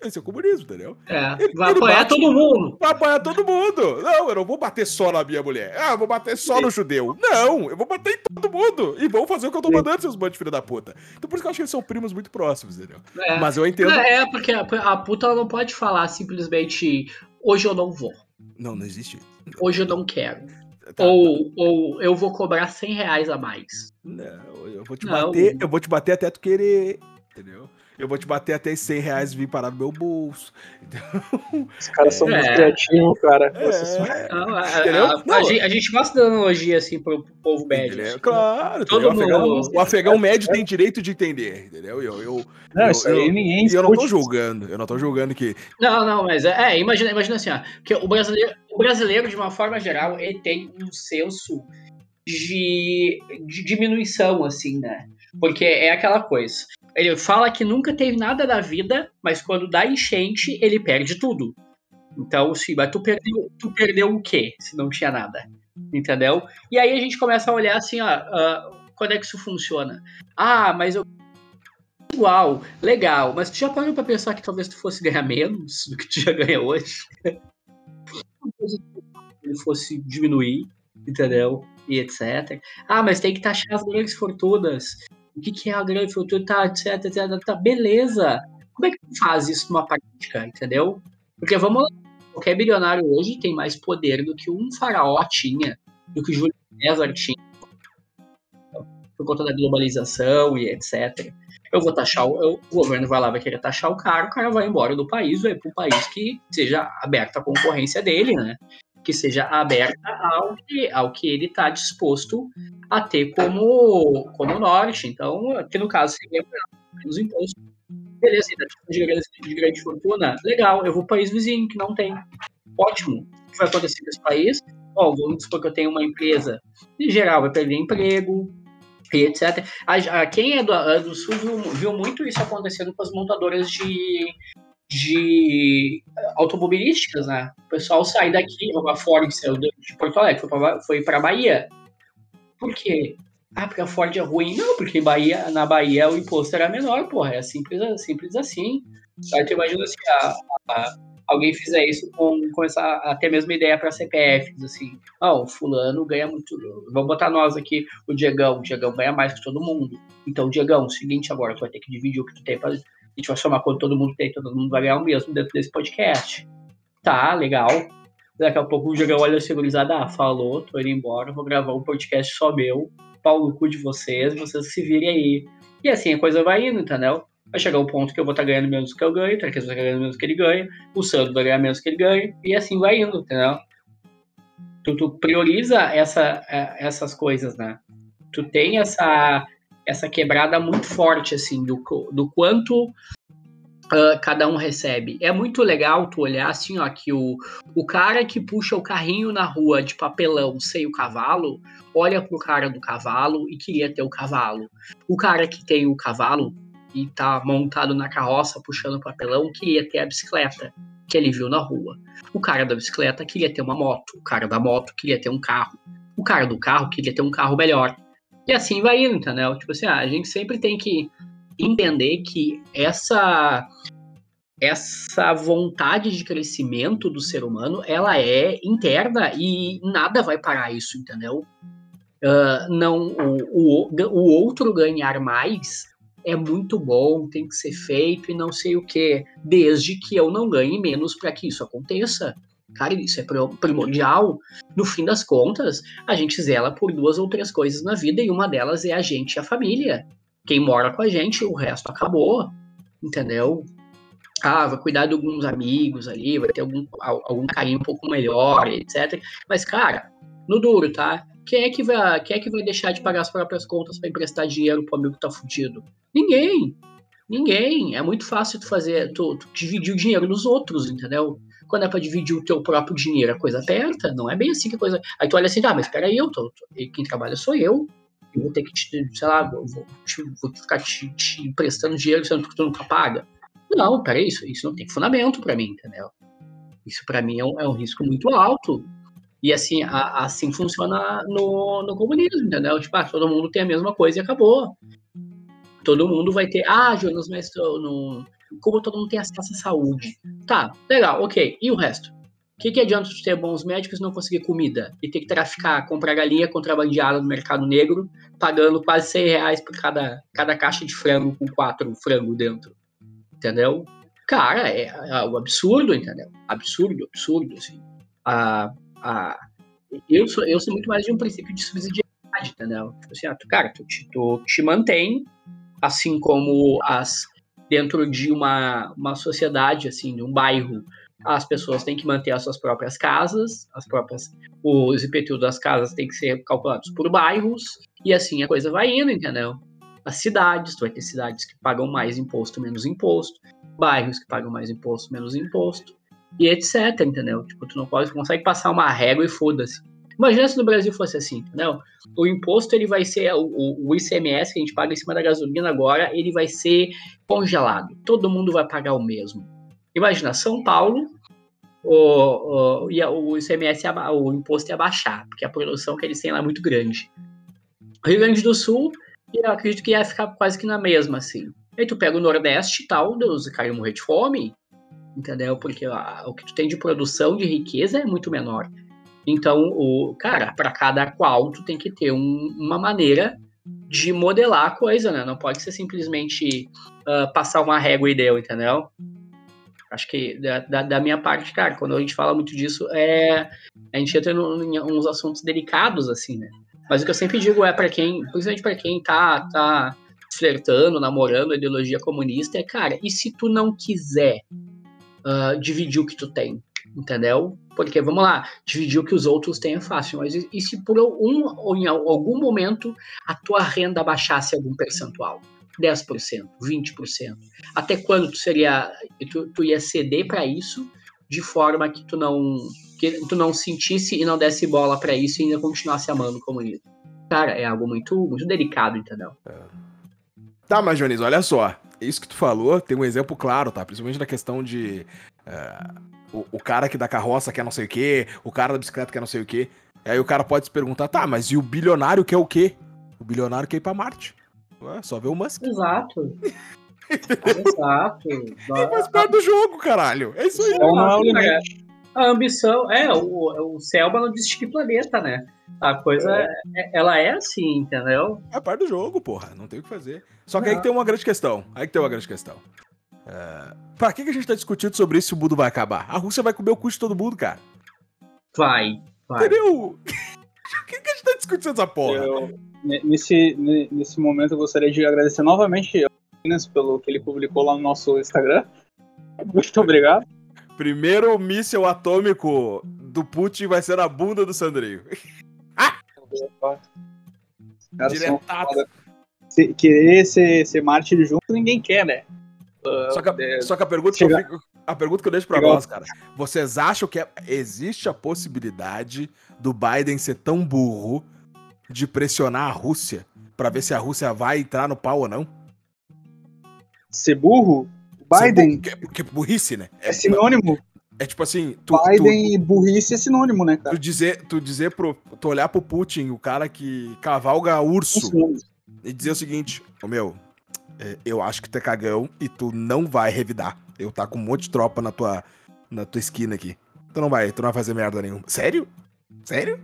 Esse é o comunismo, entendeu? É, Ele- vai ele apoiar bate. todo mundo. Vai apoiar todo mundo. Não, eu não vou bater só na minha mulher. Ah, vou bater só no judeu. Não, eu vou bater em todo mundo. E vão fazer o que eu tô mandando, seus bandos de filho da puta. Então por isso que eu acho que eles são primos muito próximos, entendeu? É. Mas eu entendo. É, porque a, puta ela não pode falar simplesmente hoje eu não vou, Não, não existe. hoje eu não quero. Tá, Ou, ou eu vou cobrar 100 reais a mais. Não, eu vou te Não. bater, eu vou te bater até tu querer. Entendeu? Eu vou te bater até os 100 reais vir parar no meu bolso. Os caras são É. muito criativos, cara. É, Não, a, a- a a gente gosta da analogia assim pro, pro povo médio. assim. Claro, Todo entendeu? O afegão, mundo- o afegão médio tem direito de entender, entendeu? Eu, eu, Não, eu- isso eu- ninguém e eu não tô julgando, eu não tô julgando que Não, não, mas é, é, imagina, imagina assim, ó, que o brasileiro, o brasileiro, de uma forma geral, ele tem um senso de, de diminuição, assim, né? Porque é aquela coisa. Ele fala que nunca teve nada da vida, mas quando dá enchente, ele perde tudo. Então, sim, mas tu perdeu, tu perdeu o quê se não tinha nada? Entendeu? E aí a gente começa a olhar assim, ó, uh, quando é que isso funciona? Ah, mas eu igual, legal, mas tu já parou pra pensar que talvez tu fosse ganhar menos do que tu já ganha hoje? Ele fosse diminuir, entendeu? E etc. Ah, mas tem que taxar as grandes fortunas. O que, que é a grande fortuna? Tá, etc, etc, tá, beleza. Como é que faz isso numa prática, entendeu? Porque vamos lá, qualquer bilionário hoje tem mais poder do que um faraó tinha, do que Júlio César tinha, por conta da globalização e etc. Eu vou taxar, o, o governo vai lá, vai querer taxar o cara, o cara vai embora do país, vai para um país que seja aberta a concorrência dele, né? Que seja aberta ao que, ao que ele está disposto a ter como, como norte. Então, aqui no caso, seria os impostos. Beleza, de grande, de grande fortuna, legal, eu vou para o país vizinho que não tem. Ótimo. O que vai acontecer nesse país? Ó, vamos supor que eu tenho uma empresa, em geral, vai perder emprego, e etc. A, a, quem é do, do Sul viu, viu, muito isso acontecendo com as montadoras de, de automobilísticas, né? O pessoal sai daqui, a Ford saiu de Porto Alegre, foi para Bahia. Por quê? Ah, porque a Ford é ruim? Não, porque Bahia, na Bahia o imposto era menor, porra. É simples, simples assim. Aí tu imagina assim, a, a alguém fizer isso com começar a ter a mesma ideia para CPFs, assim, ah, o fulano ganha muito, vamos botar nós aqui, o Diegão, o Diegão ganha mais que todo mundo. Então, Diegão, seguinte agora, tu vai ter que dividir o que tu tem para a gente vai somar quanto todo mundo tem, todo mundo vai ganhar o mesmo dentro desse podcast. Tá, legal. Daqui a pouco o Diegão olha segurizada, ah, falou, tô indo embora, vou gravar um podcast só meu, pau no cu de vocês, vocês se virem aí. E assim a coisa vai indo, entendeu? vai chegar o ponto que eu vou estar tá ganhando menos que eu ganho, o Tarquez vai estar ganhando menos que ele ganha, o Sandro vai ganhar menos que ele ganha, e assim vai indo, entendeu? Tu, tu prioriza essa, é, essas coisas, né? Tu tem essa, essa quebrada muito forte, assim, do, do quanto Uh, cada um recebe. É muito legal tu olhar assim, ó, que o, o cara que puxa o carrinho na rua de papelão sem o cavalo, olha pro cara do cavalo e queria ter o cavalo. O cara que tem o cavalo e tá montado na carroça puxando papelão queria ter a bicicleta que ele viu na rua. O cara da bicicleta queria ter uma moto, o cara da moto queria ter um carro, o cara do carro queria ter um carro melhor. E assim vai indo, entendeu? Tipo assim, ah, a gente sempre tem que entender que essa essa vontade de crescimento do ser humano, ela é interna e nada vai parar isso, entendeu? Uh, não o, o, o outro ganhar mais é muito bom, tem que ser feito e não sei o que, desde que eu não ganhe menos para que isso aconteça. Cara, isso é primordial. No fim das contas, a gente zela por duas ou três coisas na vida e uma delas é a gente e a família. Quem mora com a gente, o resto acabou. Entendeu? Ah, vai cuidar de alguns amigos ali, vai ter algum, algum carinho um pouco melhor, etc. Mas, cara, no duro, tá? Quem é que vai, quem é que vai deixar de pagar as próprias contas para emprestar dinheiro pro amigo que tá fudido? Ninguém. Ninguém. É muito fácil tu fazer, tu, tu dividir o dinheiro dos outros, entendeu? Quando é pra dividir o teu próprio dinheiro, a coisa aperta, não é bem assim que a coisa. Aí tu olha assim, ah, mas peraí, eu tô, tô, quem trabalha sou eu. Eu vou ter que te, sei lá, vou, te, vou ficar te, te emprestando dinheiro sendo que tu nunca paga. Não, peraí, isso, isso não tem fundamento para mim, entendeu? Isso para mim é um, é um risco muito alto. E assim, a, assim funciona no, no comunismo, entendeu? Tipo, ah, todo mundo tem a mesma coisa e acabou. Todo mundo vai ter. Ah, Jonas, mas no, como todo mundo tem acesso à saúde. Tá, legal, ok. E o resto? O que, que adianta tu ter bons médicos e não conseguir comida? E ter que traficar, comprar galinha contrabandeada no mercado negro, pagando quase 100 reais por cada, cada caixa de frango com quatro frangos dentro. Entendeu? Cara, é, é um absurdo, entendeu? Absurdo, absurdo, assim. Ah, a, eu, sou, eu sou muito mais de um princípio de subsidiariedade, entendeu? Tipo assim, ah, tu, cara, tu, tu te mantém, assim como as dentro de uma, uma sociedade, assim, de um bairro, as pessoas têm que manter as suas próprias casas, as próprias os IPTU das casas têm que ser calculados por bairros e assim a coisa vai indo, entendeu? As cidades, tu vai ter cidades que pagam mais imposto, menos imposto, bairros que pagam mais imposto, menos imposto e etc, entendeu? Tipo, tu não pode, consegue passar uma régua e foda-se. Imagina se no Brasil fosse assim, entendeu? O imposto ele vai ser o, o, ICMS que a gente paga em cima da gasolina agora, ele vai ser congelado. Todo mundo vai pagar o mesmo. Imagina São Paulo, o, o, o ICMS, o imposto ia baixar, porque a produção que eles têm lá é muito grande. Rio Grande do Sul, eu acredito que ia ficar quase que na mesma, assim. Aí tu pega o Nordeste e tal, os caras morrer de fome, entendeu? Porque o que tu tem de produção de riqueza é muito menor. Então, o cara, para cada qual tu tem que ter um, uma maneira de modelar a coisa, né? Não pode ser simplesmente uh, passar uma régua e deu, entendeu? Acho que da, da, da, minha parte, cara, quando a gente fala muito disso, é a gente entra em uns assuntos delicados, assim, né? Mas o que eu sempre digo é para quem, principalmente para quem tá, tá flertando, namorando a ideologia comunista, é, cara, e se tu não quiser uh, dividir o que tu tem? Entendeu? Porque, vamos lá, dividir o que os outros têm é fácil, mas e, se por um, ou em algum momento a tua renda baixasse algum percentual? 10%, 20%. Até quando tu seria tu, tu ia ceder para isso de forma que tu não que tu não sentisse e não desse bola para isso e ainda continuasse amando o comunismo? Cara, é algo muito muito delicado, entendeu? É. Tá, mas Jonis, olha só. Isso que tu falou tem um exemplo claro, tá? Principalmente na questão de. Uh, o, o, cara que da carroça quer não sei o quê, o cara da bicicleta quer não sei o quê. Aí o cara pode se perguntar, tá, mas e o bilionário quer o quê? O bilionário quer ir pra Marte. Ué, só ver o Musk. Exato. Exato. E faz parte do jogo, caralho. É isso aí. Então, não é. A ambição, é, o, o Selma não desiste que planeta, né? A coisa, é. é. ela é assim, entendeu? É parte do jogo, porra. Não tem o que fazer. Só que não. aí que tem uma grande questão. Aí que tem uma grande questão. É... Pra que, que a gente tá discutindo sobre isso se o mundo vai acabar? A Rússia vai comer o cu de todo mundo, cara. Vai, vai. Entendeu? Por que, que a gente tá discutindo essa porra? Eu, nesse, nesse momento eu gostaria de agradecer novamente ao Minas pelo que ele publicou lá no nosso Instagram. Muito obrigado. Primeiro míssil atômico do Putin vai ser na bunda do Sandrinho. ah! Diretaço. Se, querer ser, ser mártir junto, ninguém quer, né? Só que, a, é, só que a, pergunta que eu fico, a pergunta que eu deixo pra Chega. nós, cara, vocês acham que é, existe a possibilidade do Biden ser tão burro de pressionar a Rússia para ver se a Rússia vai entrar no pau ou não? Ser burro? Biden. Ser burro, que, que burrice, né? É, é sinônimo. É tipo assim. Tu, Biden tu, e burrice é sinônimo, né, cara? Tu dizer, tu dizer pro. Tu olhar pro Putin, o cara que cavalga urso, e dizer o seguinte: Ô meu, é, eu acho que tu é cagão e tu não vai revidar. Eu tá com um monte de tropa na tua, na tua esquina aqui. Tu não vai, tu não vai fazer merda nenhuma. Sério? Sério?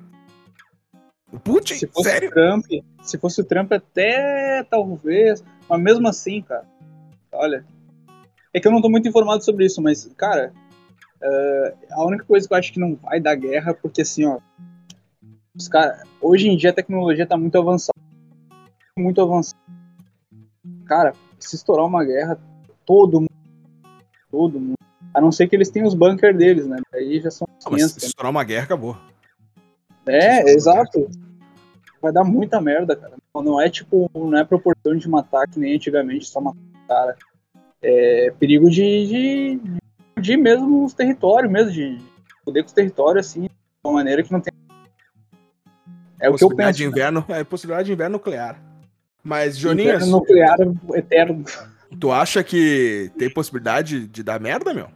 O Putin? Se fosse Sério? Trump, se fosse o Trump até talvez, mas mesmo assim, cara, olha, é que eu não tô muito informado sobre isso, mas, cara, uh, a única coisa que eu acho que não vai dar guerra, porque assim, ó, os cara, hoje em dia a tecnologia tá muito avançada, muito avançada. Cara, se estourar uma guerra, todo mundo, todo mundo, a não ser que eles tenham os bunkers deles, né? Aí já são. Não, mas se estourar uma guerra, acabou. É, exato. Vai dar muita merda, cara. Não é tipo, não é proporção de matar que nem antigamente só matar cara. É perigo de, de, de mesmo os territórios, mesmo, de poder com os territórios, assim, de uma maneira que não tem. É o que eu penso. De né? inverno, né? É possibilidade de inverno nuclear. Mas, Joninhas. Nuclear eterno. Tu acha que tem possibilidade de dar merda, meu?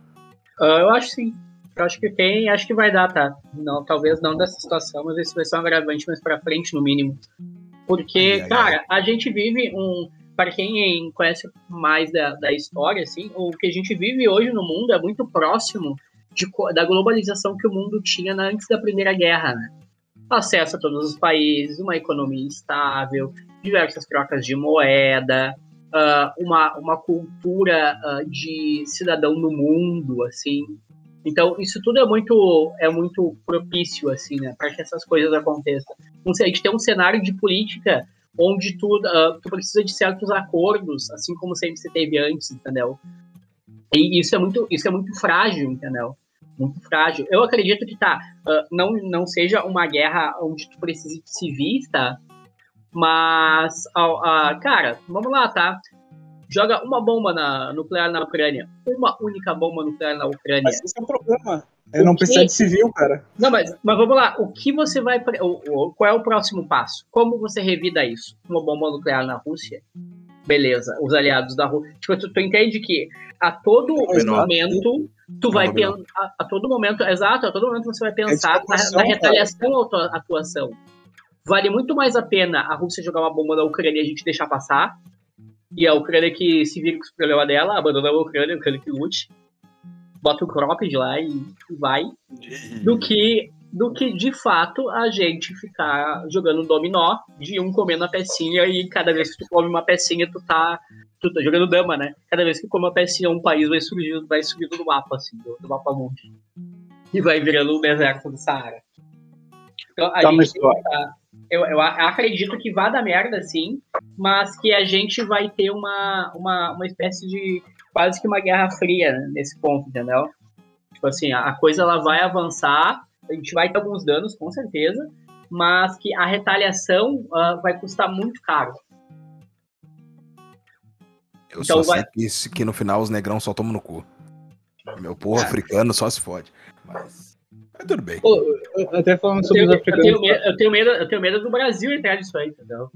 Uh, eu acho sim. Eu acho que tem, acho que vai dar, tá? Não, talvez não dessa situação, mas esse vai ser um agravante mais pra frente, no mínimo. Porque, ai, ai, cara, ai. a gente vive um. Para quem conhece mais da, da história, assim, o que a gente vive hoje no mundo é muito próximo de, da globalização que o mundo tinha antes da Primeira Guerra, né? Acesso a todos os países, uma economia estável, diversas trocas de moeda, uh, uma, uma cultura uh, de cidadão no mundo, assim, então, isso tudo é muito, é muito propício, assim, né, para que essas coisas aconteçam. A gente tem um cenário de política onde tu, uh, tu precisa de certos acordos, assim como sempre se teve antes, entendeu? E isso é muito, isso é muito frágil, entendeu? Muito frágil. Eu acredito que, tá, uh, não, não seja uma guerra onde tu precise de civis, tá? Mas, uh, cara, vamos lá, tá? joga uma bomba na, nuclear na Ucrânia. Uma única bomba nuclear na Ucrânia. Mas esse é o problema. Eu não O precisa que- de civil, cara. Não, mas, mas vamos lá. O que você vai. pre- o- o- qual é o próximo passo? Como você revida isso? Uma bomba nuclear na Rússia? Beleza, os aliados da Rússia. Tipo, tu, tu entende que a todo momento tu vai pensar. A, todo momento, exato, a todo momento você vai pensar na, na retaliação à tua atuação. Vale muito mais a pena a Rússia jogar uma bomba na Ucrânia e a gente deixar passar. E a Ucrânia que se vira com os problemas dela, abandona a Ucrânia, a Ucrânia que lute. Bota o cropped lá e, vai do que do que de fato a gente ficar jogando dominó de um comendo a pecinha e cada vez que tu come uma pecinha tu tá tá jogando dama, né? Cada vez que come uma pecinha um país vai surgindo vai subindo no mapa assim, do, do mapa mundo. E vai virando um deserto do Saara. Então a Tá, gente tá- eu, eu acredito que vai dar merda sim, mas que a gente vai ter uma, uma, uma espécie de quase que uma guerra fria né, nesse ponto, entendeu? Tipo assim, a coisa ela vai avançar, a gente vai ter alguns danos, com certeza, mas que a retaliação ah, vai custar muito caro. Eu Então só vai- sei que, no final os negrão só tomam no cu. Meu povo africano só se fode. Mas. Mas tudo bem. Pô, eu- até falando Eu sobre tenho, os eu, africanos. tenho medo, eu, tenho medo, eu tenho medo do Brasil entrar nisso aí, entendeu?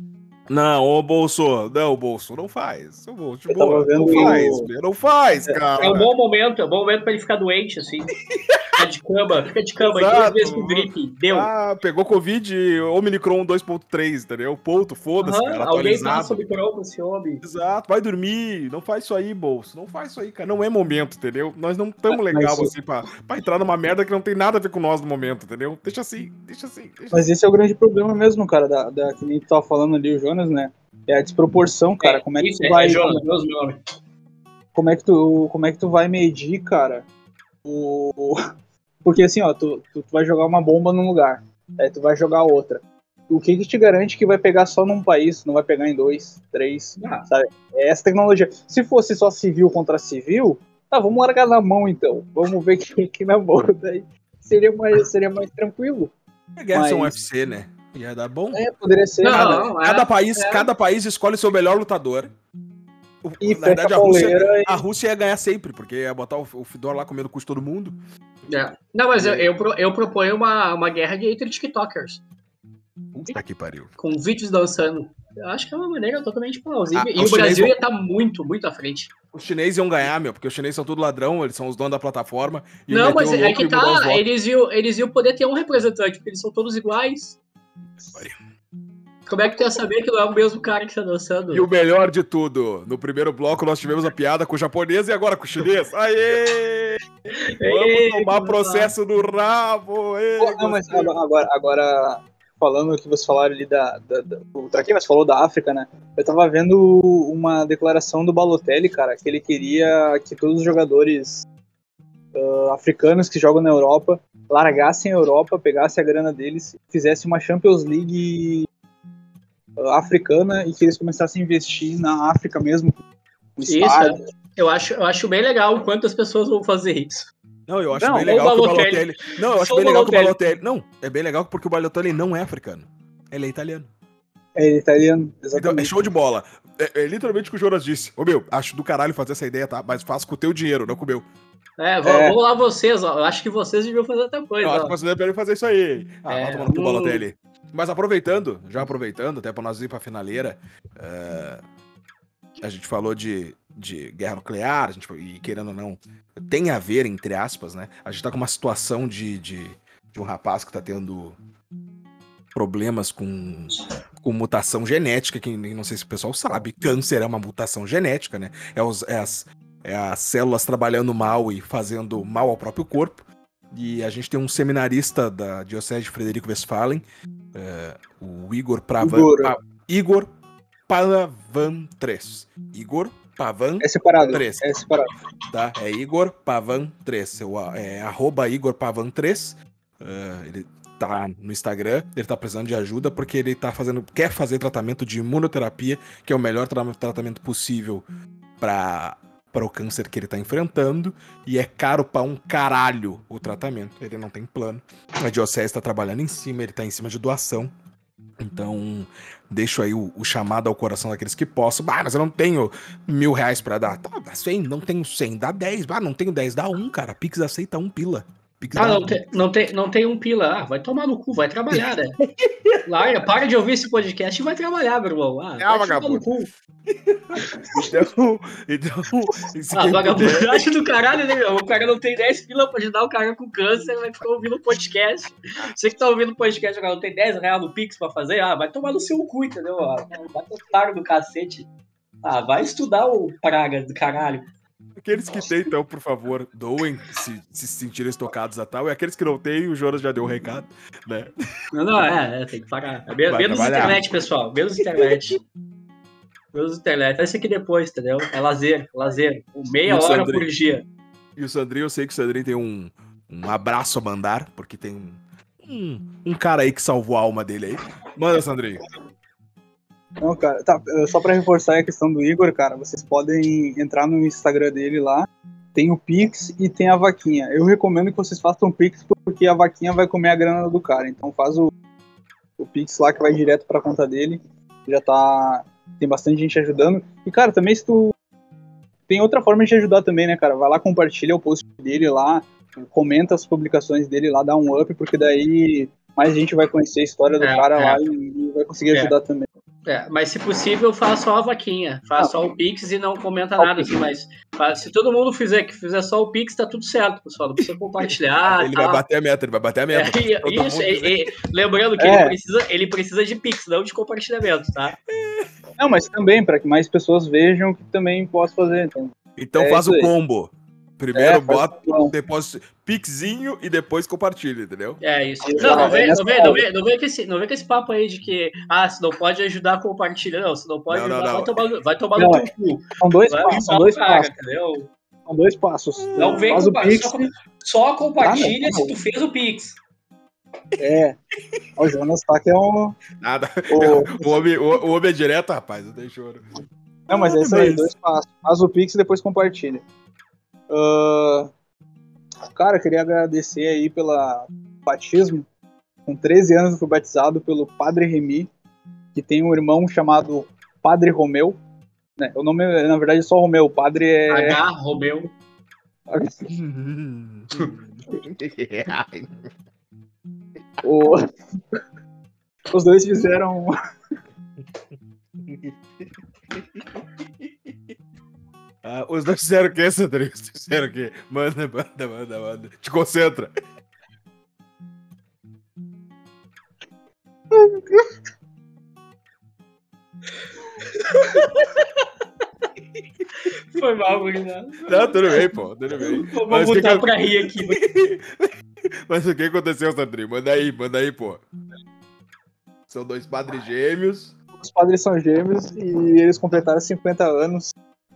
Não, ô bolso, não, bolso, não faz. Ô, bolso, de Eu tava boa, vendo não faz, o- não faz, cara. É um bom momento, é um bom momento pra ele ficar doente, assim. Fica de cama, fica de cama, Exato. duas vezes com gripe, deu. Ah, pegou Covid Omicron 2.3, entendeu? Ponto, foda-se, Aham, cara, alguém passa o microfone pra esse homem. Exato, vai dormir, não faz isso aí, bolso, não faz isso aí, cara, não é momento, entendeu? Nós não estamos legal isso- assim pra, pra entrar numa merda que não tem nada a ver com nós no momento, entendeu? Deixa assim, deixa assim. Deixa Mas esse é o grande problema mesmo, cara, da, da que nem tu tava falando ali, o Jonas, né? É a desproporção, cara. como é que isso, tu vai. é Jonas, Jonas, meu nome. como é que tu, como é que tu vai medir, cara? O porque assim, ó, tu, tu, tu vai jogar uma bomba num lugar, aí tu vai jogar outra. O que que te garante que vai pegar só num país, não vai pegar em dois, três? Ah, É essa tecnologia. Se fosse só civil contra civil, tá, vamos largar na mão então. Vamos ver quem aqui na mão, daí seria mais seria mais tranquilo. A guerra Mas- UFC, né? Ia dar bom. É, poderia ser. Não. Cada, não, é- cada país, é. cada país escolhe seu melhor lutador. O- E Na verdade, a a Rússia, e- a Rússia ia ganhar sempre, porque ia botar o, o Fedor lá comendo o cu de todo mundo. é. Não, mas eu, eu, eu proponho uma, uma guerra de entre TikTokers, Puta que pariu. com vídeos dançando. Eu acho que é uma maneira totalmente plausível. Ah, e o Brasil vão- ia estar muito, muito à frente. Os chineses iam ganhar, meu, porque os chineses são tudo ladrão, eles são os donos da plataforma. e não, mas é que tá, eles iam, eles iam poder ter um representante, porque eles são todos iguais. Como é que tu ia saber que não é o mesmo cara que tá dançando? E o melhor de tudo, no primeiro bloco nós tivemos a piada com o japonês e agora com o chinês. Aê! Vamos Ei, tomar processo no rabo! Pô, não, mas agora, agora, falando o que vocês falaram ali da. da, da o Traquinas falou da África, né? Eu tava vendo uma declaração do Balotelli, cara, que ele queria que todos os jogadores ah, africanos que jogam na Europa largassem a Europa, pegassem a grana deles, fizessem uma Champions League ah, africana e que eles começassem a investir na África mesmo. Isso, estádio. Eu acho, eu acho bem legal quantas pessoas vão fazer isso. Não, eu acho Não, bem o legal que o Balotelli. Não, eu acho bem o legal que o Balotelli. Não, é bem legal porque o Balotelli não é africano. Ele é italiano. É italiano, Então, é exatamente. show de bola. É, é literalmente o que o Jonas disse. Ô meu, acho do caralho fazer essa ideia, tá? Mas faço com o teu dinheiro, não com o meu. É, v- É. vamos lá vocês, ó. Eu acho que vocês deviam fazer outra coisa. Eu acho que você deveria fazer isso aí. Ah, É, vai tomar no cu, hum. Balotelli. Mas aproveitando, já aproveitando, até pra nós ir pra finaleira, é, a gente falou de, de guerra nuclear, a gente, e querendo ou não, tem a ver, entre aspas, né? A gente tá com uma situação de, de, de um rapaz que tá tendo problemas com, com mutação genética, que nem- não sei se o pessoal sabe, câncer é uma mutação genética, né? É, os, é, as, é as células trabalhando mal e fazendo mal ao próprio corpo. E a gente tem um seminarista da Diocese de Frederico Westphalen, é, o Igor Pravan. Igor. Pa- Igor Pavan 3. Igor Pavan É separado. Três. É separado. tá? É Igor Pavan 3. Seu, é arroba Igor Pavan 3. É, ele tá no Instagram, ele tá precisando de ajuda porque ele tá fazendo. quer fazer tratamento de imunoterapia, que é o melhor tra- tratamento possível para para o câncer que ele tá enfrentando e é caro pra um caralho o tratamento. Ele não tem plano. A diocese tá trabalhando em cima, ele tá em cima de doação. Então, deixo aí o, o chamado ao coração daqueles que possam. Ah, mas eu não tenho mil reais pra dar. Tá, dá 100, não tenho 100, dá 10. Ah, não tenho 10, dá um, cara. Pix aceita um pila. Pix Ah, não tem, não, tem, não tem um pila. Ah, vai tomar no cu, vai trabalhar, né? Larga, para de ouvir esse podcast e vai trabalhar, meu irmão. Ah, vai tomar no cu. Então, então se Ah, vagabundagem do caralho, né, meu? O cara não tem 10 pila pra ajudar o cara com câncer, vai ficar ouvindo o podcast. Você que tá ouvindo o podcast agora não tem 10 reais no Pix pra fazer, ah, vai tomar no seu cu, entendeu? Ah, vai ter otário do cacete. Ah, vai estudar o praga do caralho. Aqueles que têm, então, por favor, doem se se sentirem tocados a tal. E aqueles que não têm, o Jonas já deu o recado, né? Não, não, é, é, tem que parar. É menos trabalhar. internet, pessoal. Menos internet. Menos internet. Vai ser aqui depois, entendeu? É lazer, lazer. Meia hora por dia. E o Sandrinho, eu sei que o Sandrinho tem um, um abraço a mandar, porque tem um, um, um cara aí que salvou a alma dele aí. Manda, Sandrinho. Não, cara, tá, eh, só pra reforçar a questão do Igor, cara, vocês podem entrar no Instagram dele lá, tem o Pix e tem a vaquinha. Eu recomendo que vocês façam o Pix porque a vaquinha vai comer a grana do cara. Então faz o, o Pix lá que vai direto pra conta dele. Já tá. Tem bastante gente ajudando. E, cara, também se tu. Tem outra forma de ajudar também, né, cara? Vai lá, compartilha o post dele lá, comenta as publicações dele lá, dá um up, porque daí mais gente vai conhecer a história do É, cara é. lá e, e vai conseguir É. ajudar também. É, mas se possível, faz só a vaquinha. Faz Ah. só o Pix e não comenta nada, assim, mas faz- se todo mundo fizer que fizer só o Pix, tá tudo certo, pessoal. Não precisa compartilhar. ele tal. vai bater a meta, ele vai bater a É, meta. Todo isso, mundo e- lembrando que É. ele, precisa, ele precisa de Pix, não de compartilhamento, tá? Não, mas também, para que mais pessoas vejam que também posso fazer. Então, Então É faz o aí. combo. Primeiro É, bota depois pixinho e depois compartilha, entendeu? É isso. Não, não é vem, não, vem, não, hora. vem, não, vem com esse, não vem com esse papo aí de que, ah, se não pode ajudar, compartilha. Não, se não pode Não, não, ajudar, não. vai tomar, no- vai tomar Não, no é. teu cu. são dois Vai passos, são dois passos, entendeu? são dois passos. Não vem Faz com o Pix, só, só compartilha Ah, não, se tu fez o Pix. É. O Jonas tá que é um. Nada. o- O homem, o, o homem é direto, rapaz, não tem choro. Não, mas é isso aí, dois passos. Faz o Pix e depois compartilha. Ah, cara, queria agradecer aí pela batismo. Com 13 anos eu fui batizado pelo Padre Remy, que tem um irmão chamado Padre Romeu. Né? O nome, na verdade, é só Romeu. O padre é. H, Romeu. O- Os dois fizeram. Ah, os dois fizeram o quê, Sandrinho? Os dois Fizeram o quê? Manda, manda, manda, manda. Te concentra. Foi mal, gurizada. Não, tudo bem, pô, tudo bem. Vou Mas botar que- pra rir aqui. Mas o que aconteceu, Sandrinho? Manda aí, manda aí, pô. São dois padres gêmeos. Os padres são gêmeos e eles completaram 50 anos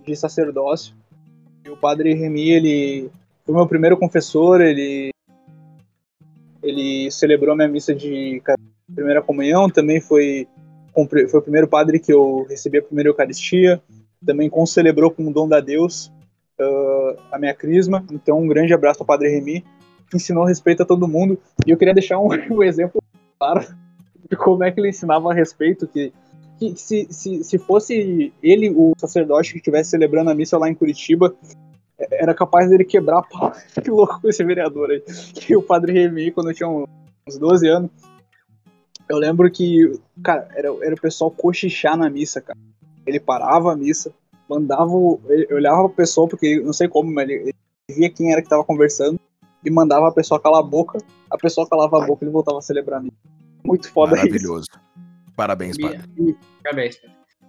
de sacerdócio. E o padre Remy, ele foi meu primeiro confessor, ele ele celebrou minha missa de primeira comunhão, também foi foi o primeiro padre que eu recebi a primeira eucaristia, também concelebrou com o dom da Deus ah, a minha crisma. Então um grande abraço ao padre Remy, que ensinou respeito a todo mundo. E eu queria deixar um, um exemplo claro de como é que ele ensinava a respeito, que que se, se, se fosse ele, o sacerdote, que estivesse celebrando a missa lá em Curitiba, era capaz dele quebrar a pau. Que louco esse vereador aí. Que o padre Remy, quando eu tinha uns 12 anos, eu lembro que, cara, era, era o pessoal cochichar na missa, cara. Ele parava a missa, mandava. Ele olhava pra pessoa, porque não sei como, mas ele, ele via quem era que tava conversando e mandava a pessoa calar a boca. A pessoa calava a boca e ele voltava a celebrar a missa. Muito foda isso. Maravilhoso. Parabéns, padre. Parabéns.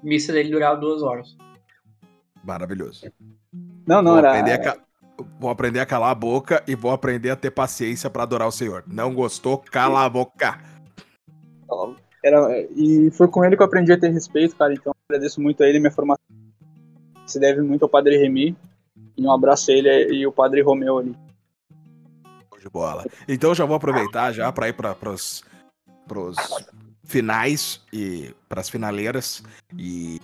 Missa dele durava duas horas. Maravilhoso. Não, não, vou, era. aprender a ca- vou aprender a calar a boca e vou aprender a ter paciência pra adorar o Senhor. Não gostou? Cala a boca. Era, e foi com ele que eu aprendi a ter respeito, cara. Então agradeço muito a ele, minha formação. Se deve muito ao Padre Remy. E um abraço a ele e o Padre Romeu ali. De bola. Então já vou aproveitar já para ir para pros finais e pras finaleiras e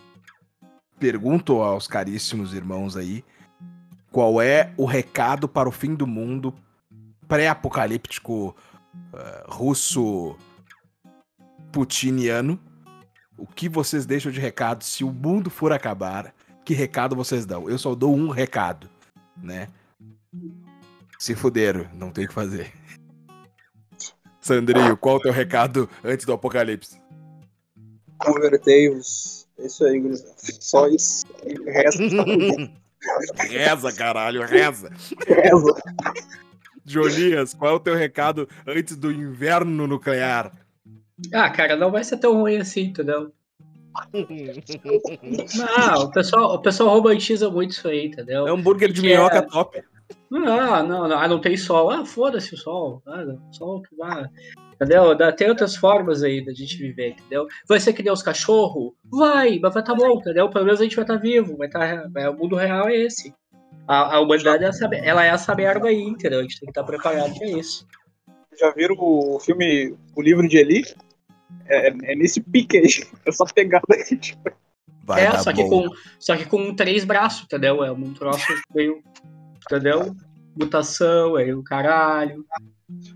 pergunto aos caríssimos irmãos aí qual é o recado para o fim do mundo pré-apocalíptico eh, russo putiniano. O que vocês deixam de recado se o mundo for acabar? Que recado vocês dão? Eu só dou um recado, né? se fuderam, não tem o que fazer. Sandrinho, qual o teu recado antes do apocalipse? Convertei-vos. É isso aí, gurizada. Só isso. Resta. reza, caralho, reza. Reza. Jolias, qual é o teu recado antes do inverno nuclear? Ah, cara, não vai ser tão ruim assim, entendeu? Não, o pessoal, o pessoal romantiza muito isso aí, entendeu? É um hambúrguer de minhoca é- top. Ah, não, não, ah, não tem sol. Ah, foda-se o sol. Ah, não, sol que vai. Entendeu? Tem outras formas aí da gente viver, entendeu? Vai ser que nem os cachorros? Vai, mas vai tá bom, entendeu? Pelo menos a gente vai estar vivo, vai tá, é, o mundo real é esse. A, a humanidade é essa, ela é essa merda aí, entendeu? A gente tem que estar preparado pra isso. Já viram o filme O Livro de Eli? É, é nesse pique aí. Essa pegada aí. Tipo, Vai é, dar só que, bom. com, só que com três braços, entendeu? É um troço meio. Entendeu? Mutação, aí o caralho.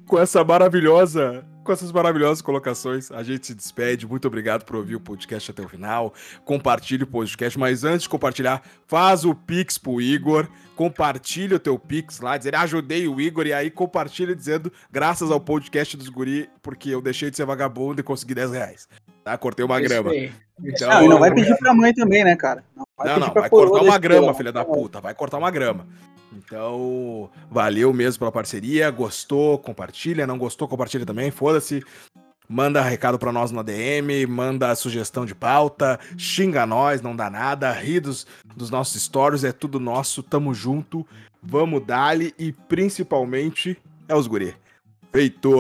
com essa maravilhosa, com essas maravilhosas colocações, a gente se despede. Muito obrigado por ouvir o podcast até o final. Compartilhe o podcast, mas antes de compartilhar, faz o Pix pro Igor. Compartilha o teu Pix lá, dizer ajudei o Igor, e aí compartilha dizendo graças ao podcast dos guri, porque eu deixei de ser vagabundo e consegui 10 reais. Tá? Cortei uma Isso grama. aí. Então, não, e não vai pedir pra mãe também, né, cara? Não, vai Não, pedir não, vai cortar uma grama, pelão. filha da puta. Vai cortar uma grama. Então, valeu mesmo pela parceria. Gostou, compartilha. Não gostou, compartilha também. Foda-se. Manda recado pra nós na DM, manda sugestão de pauta, xinga nós, não dá nada, ri dos, dos nossos stories, é tudo nosso, tamo junto, vamos dali e principalmente é os guri. Feito!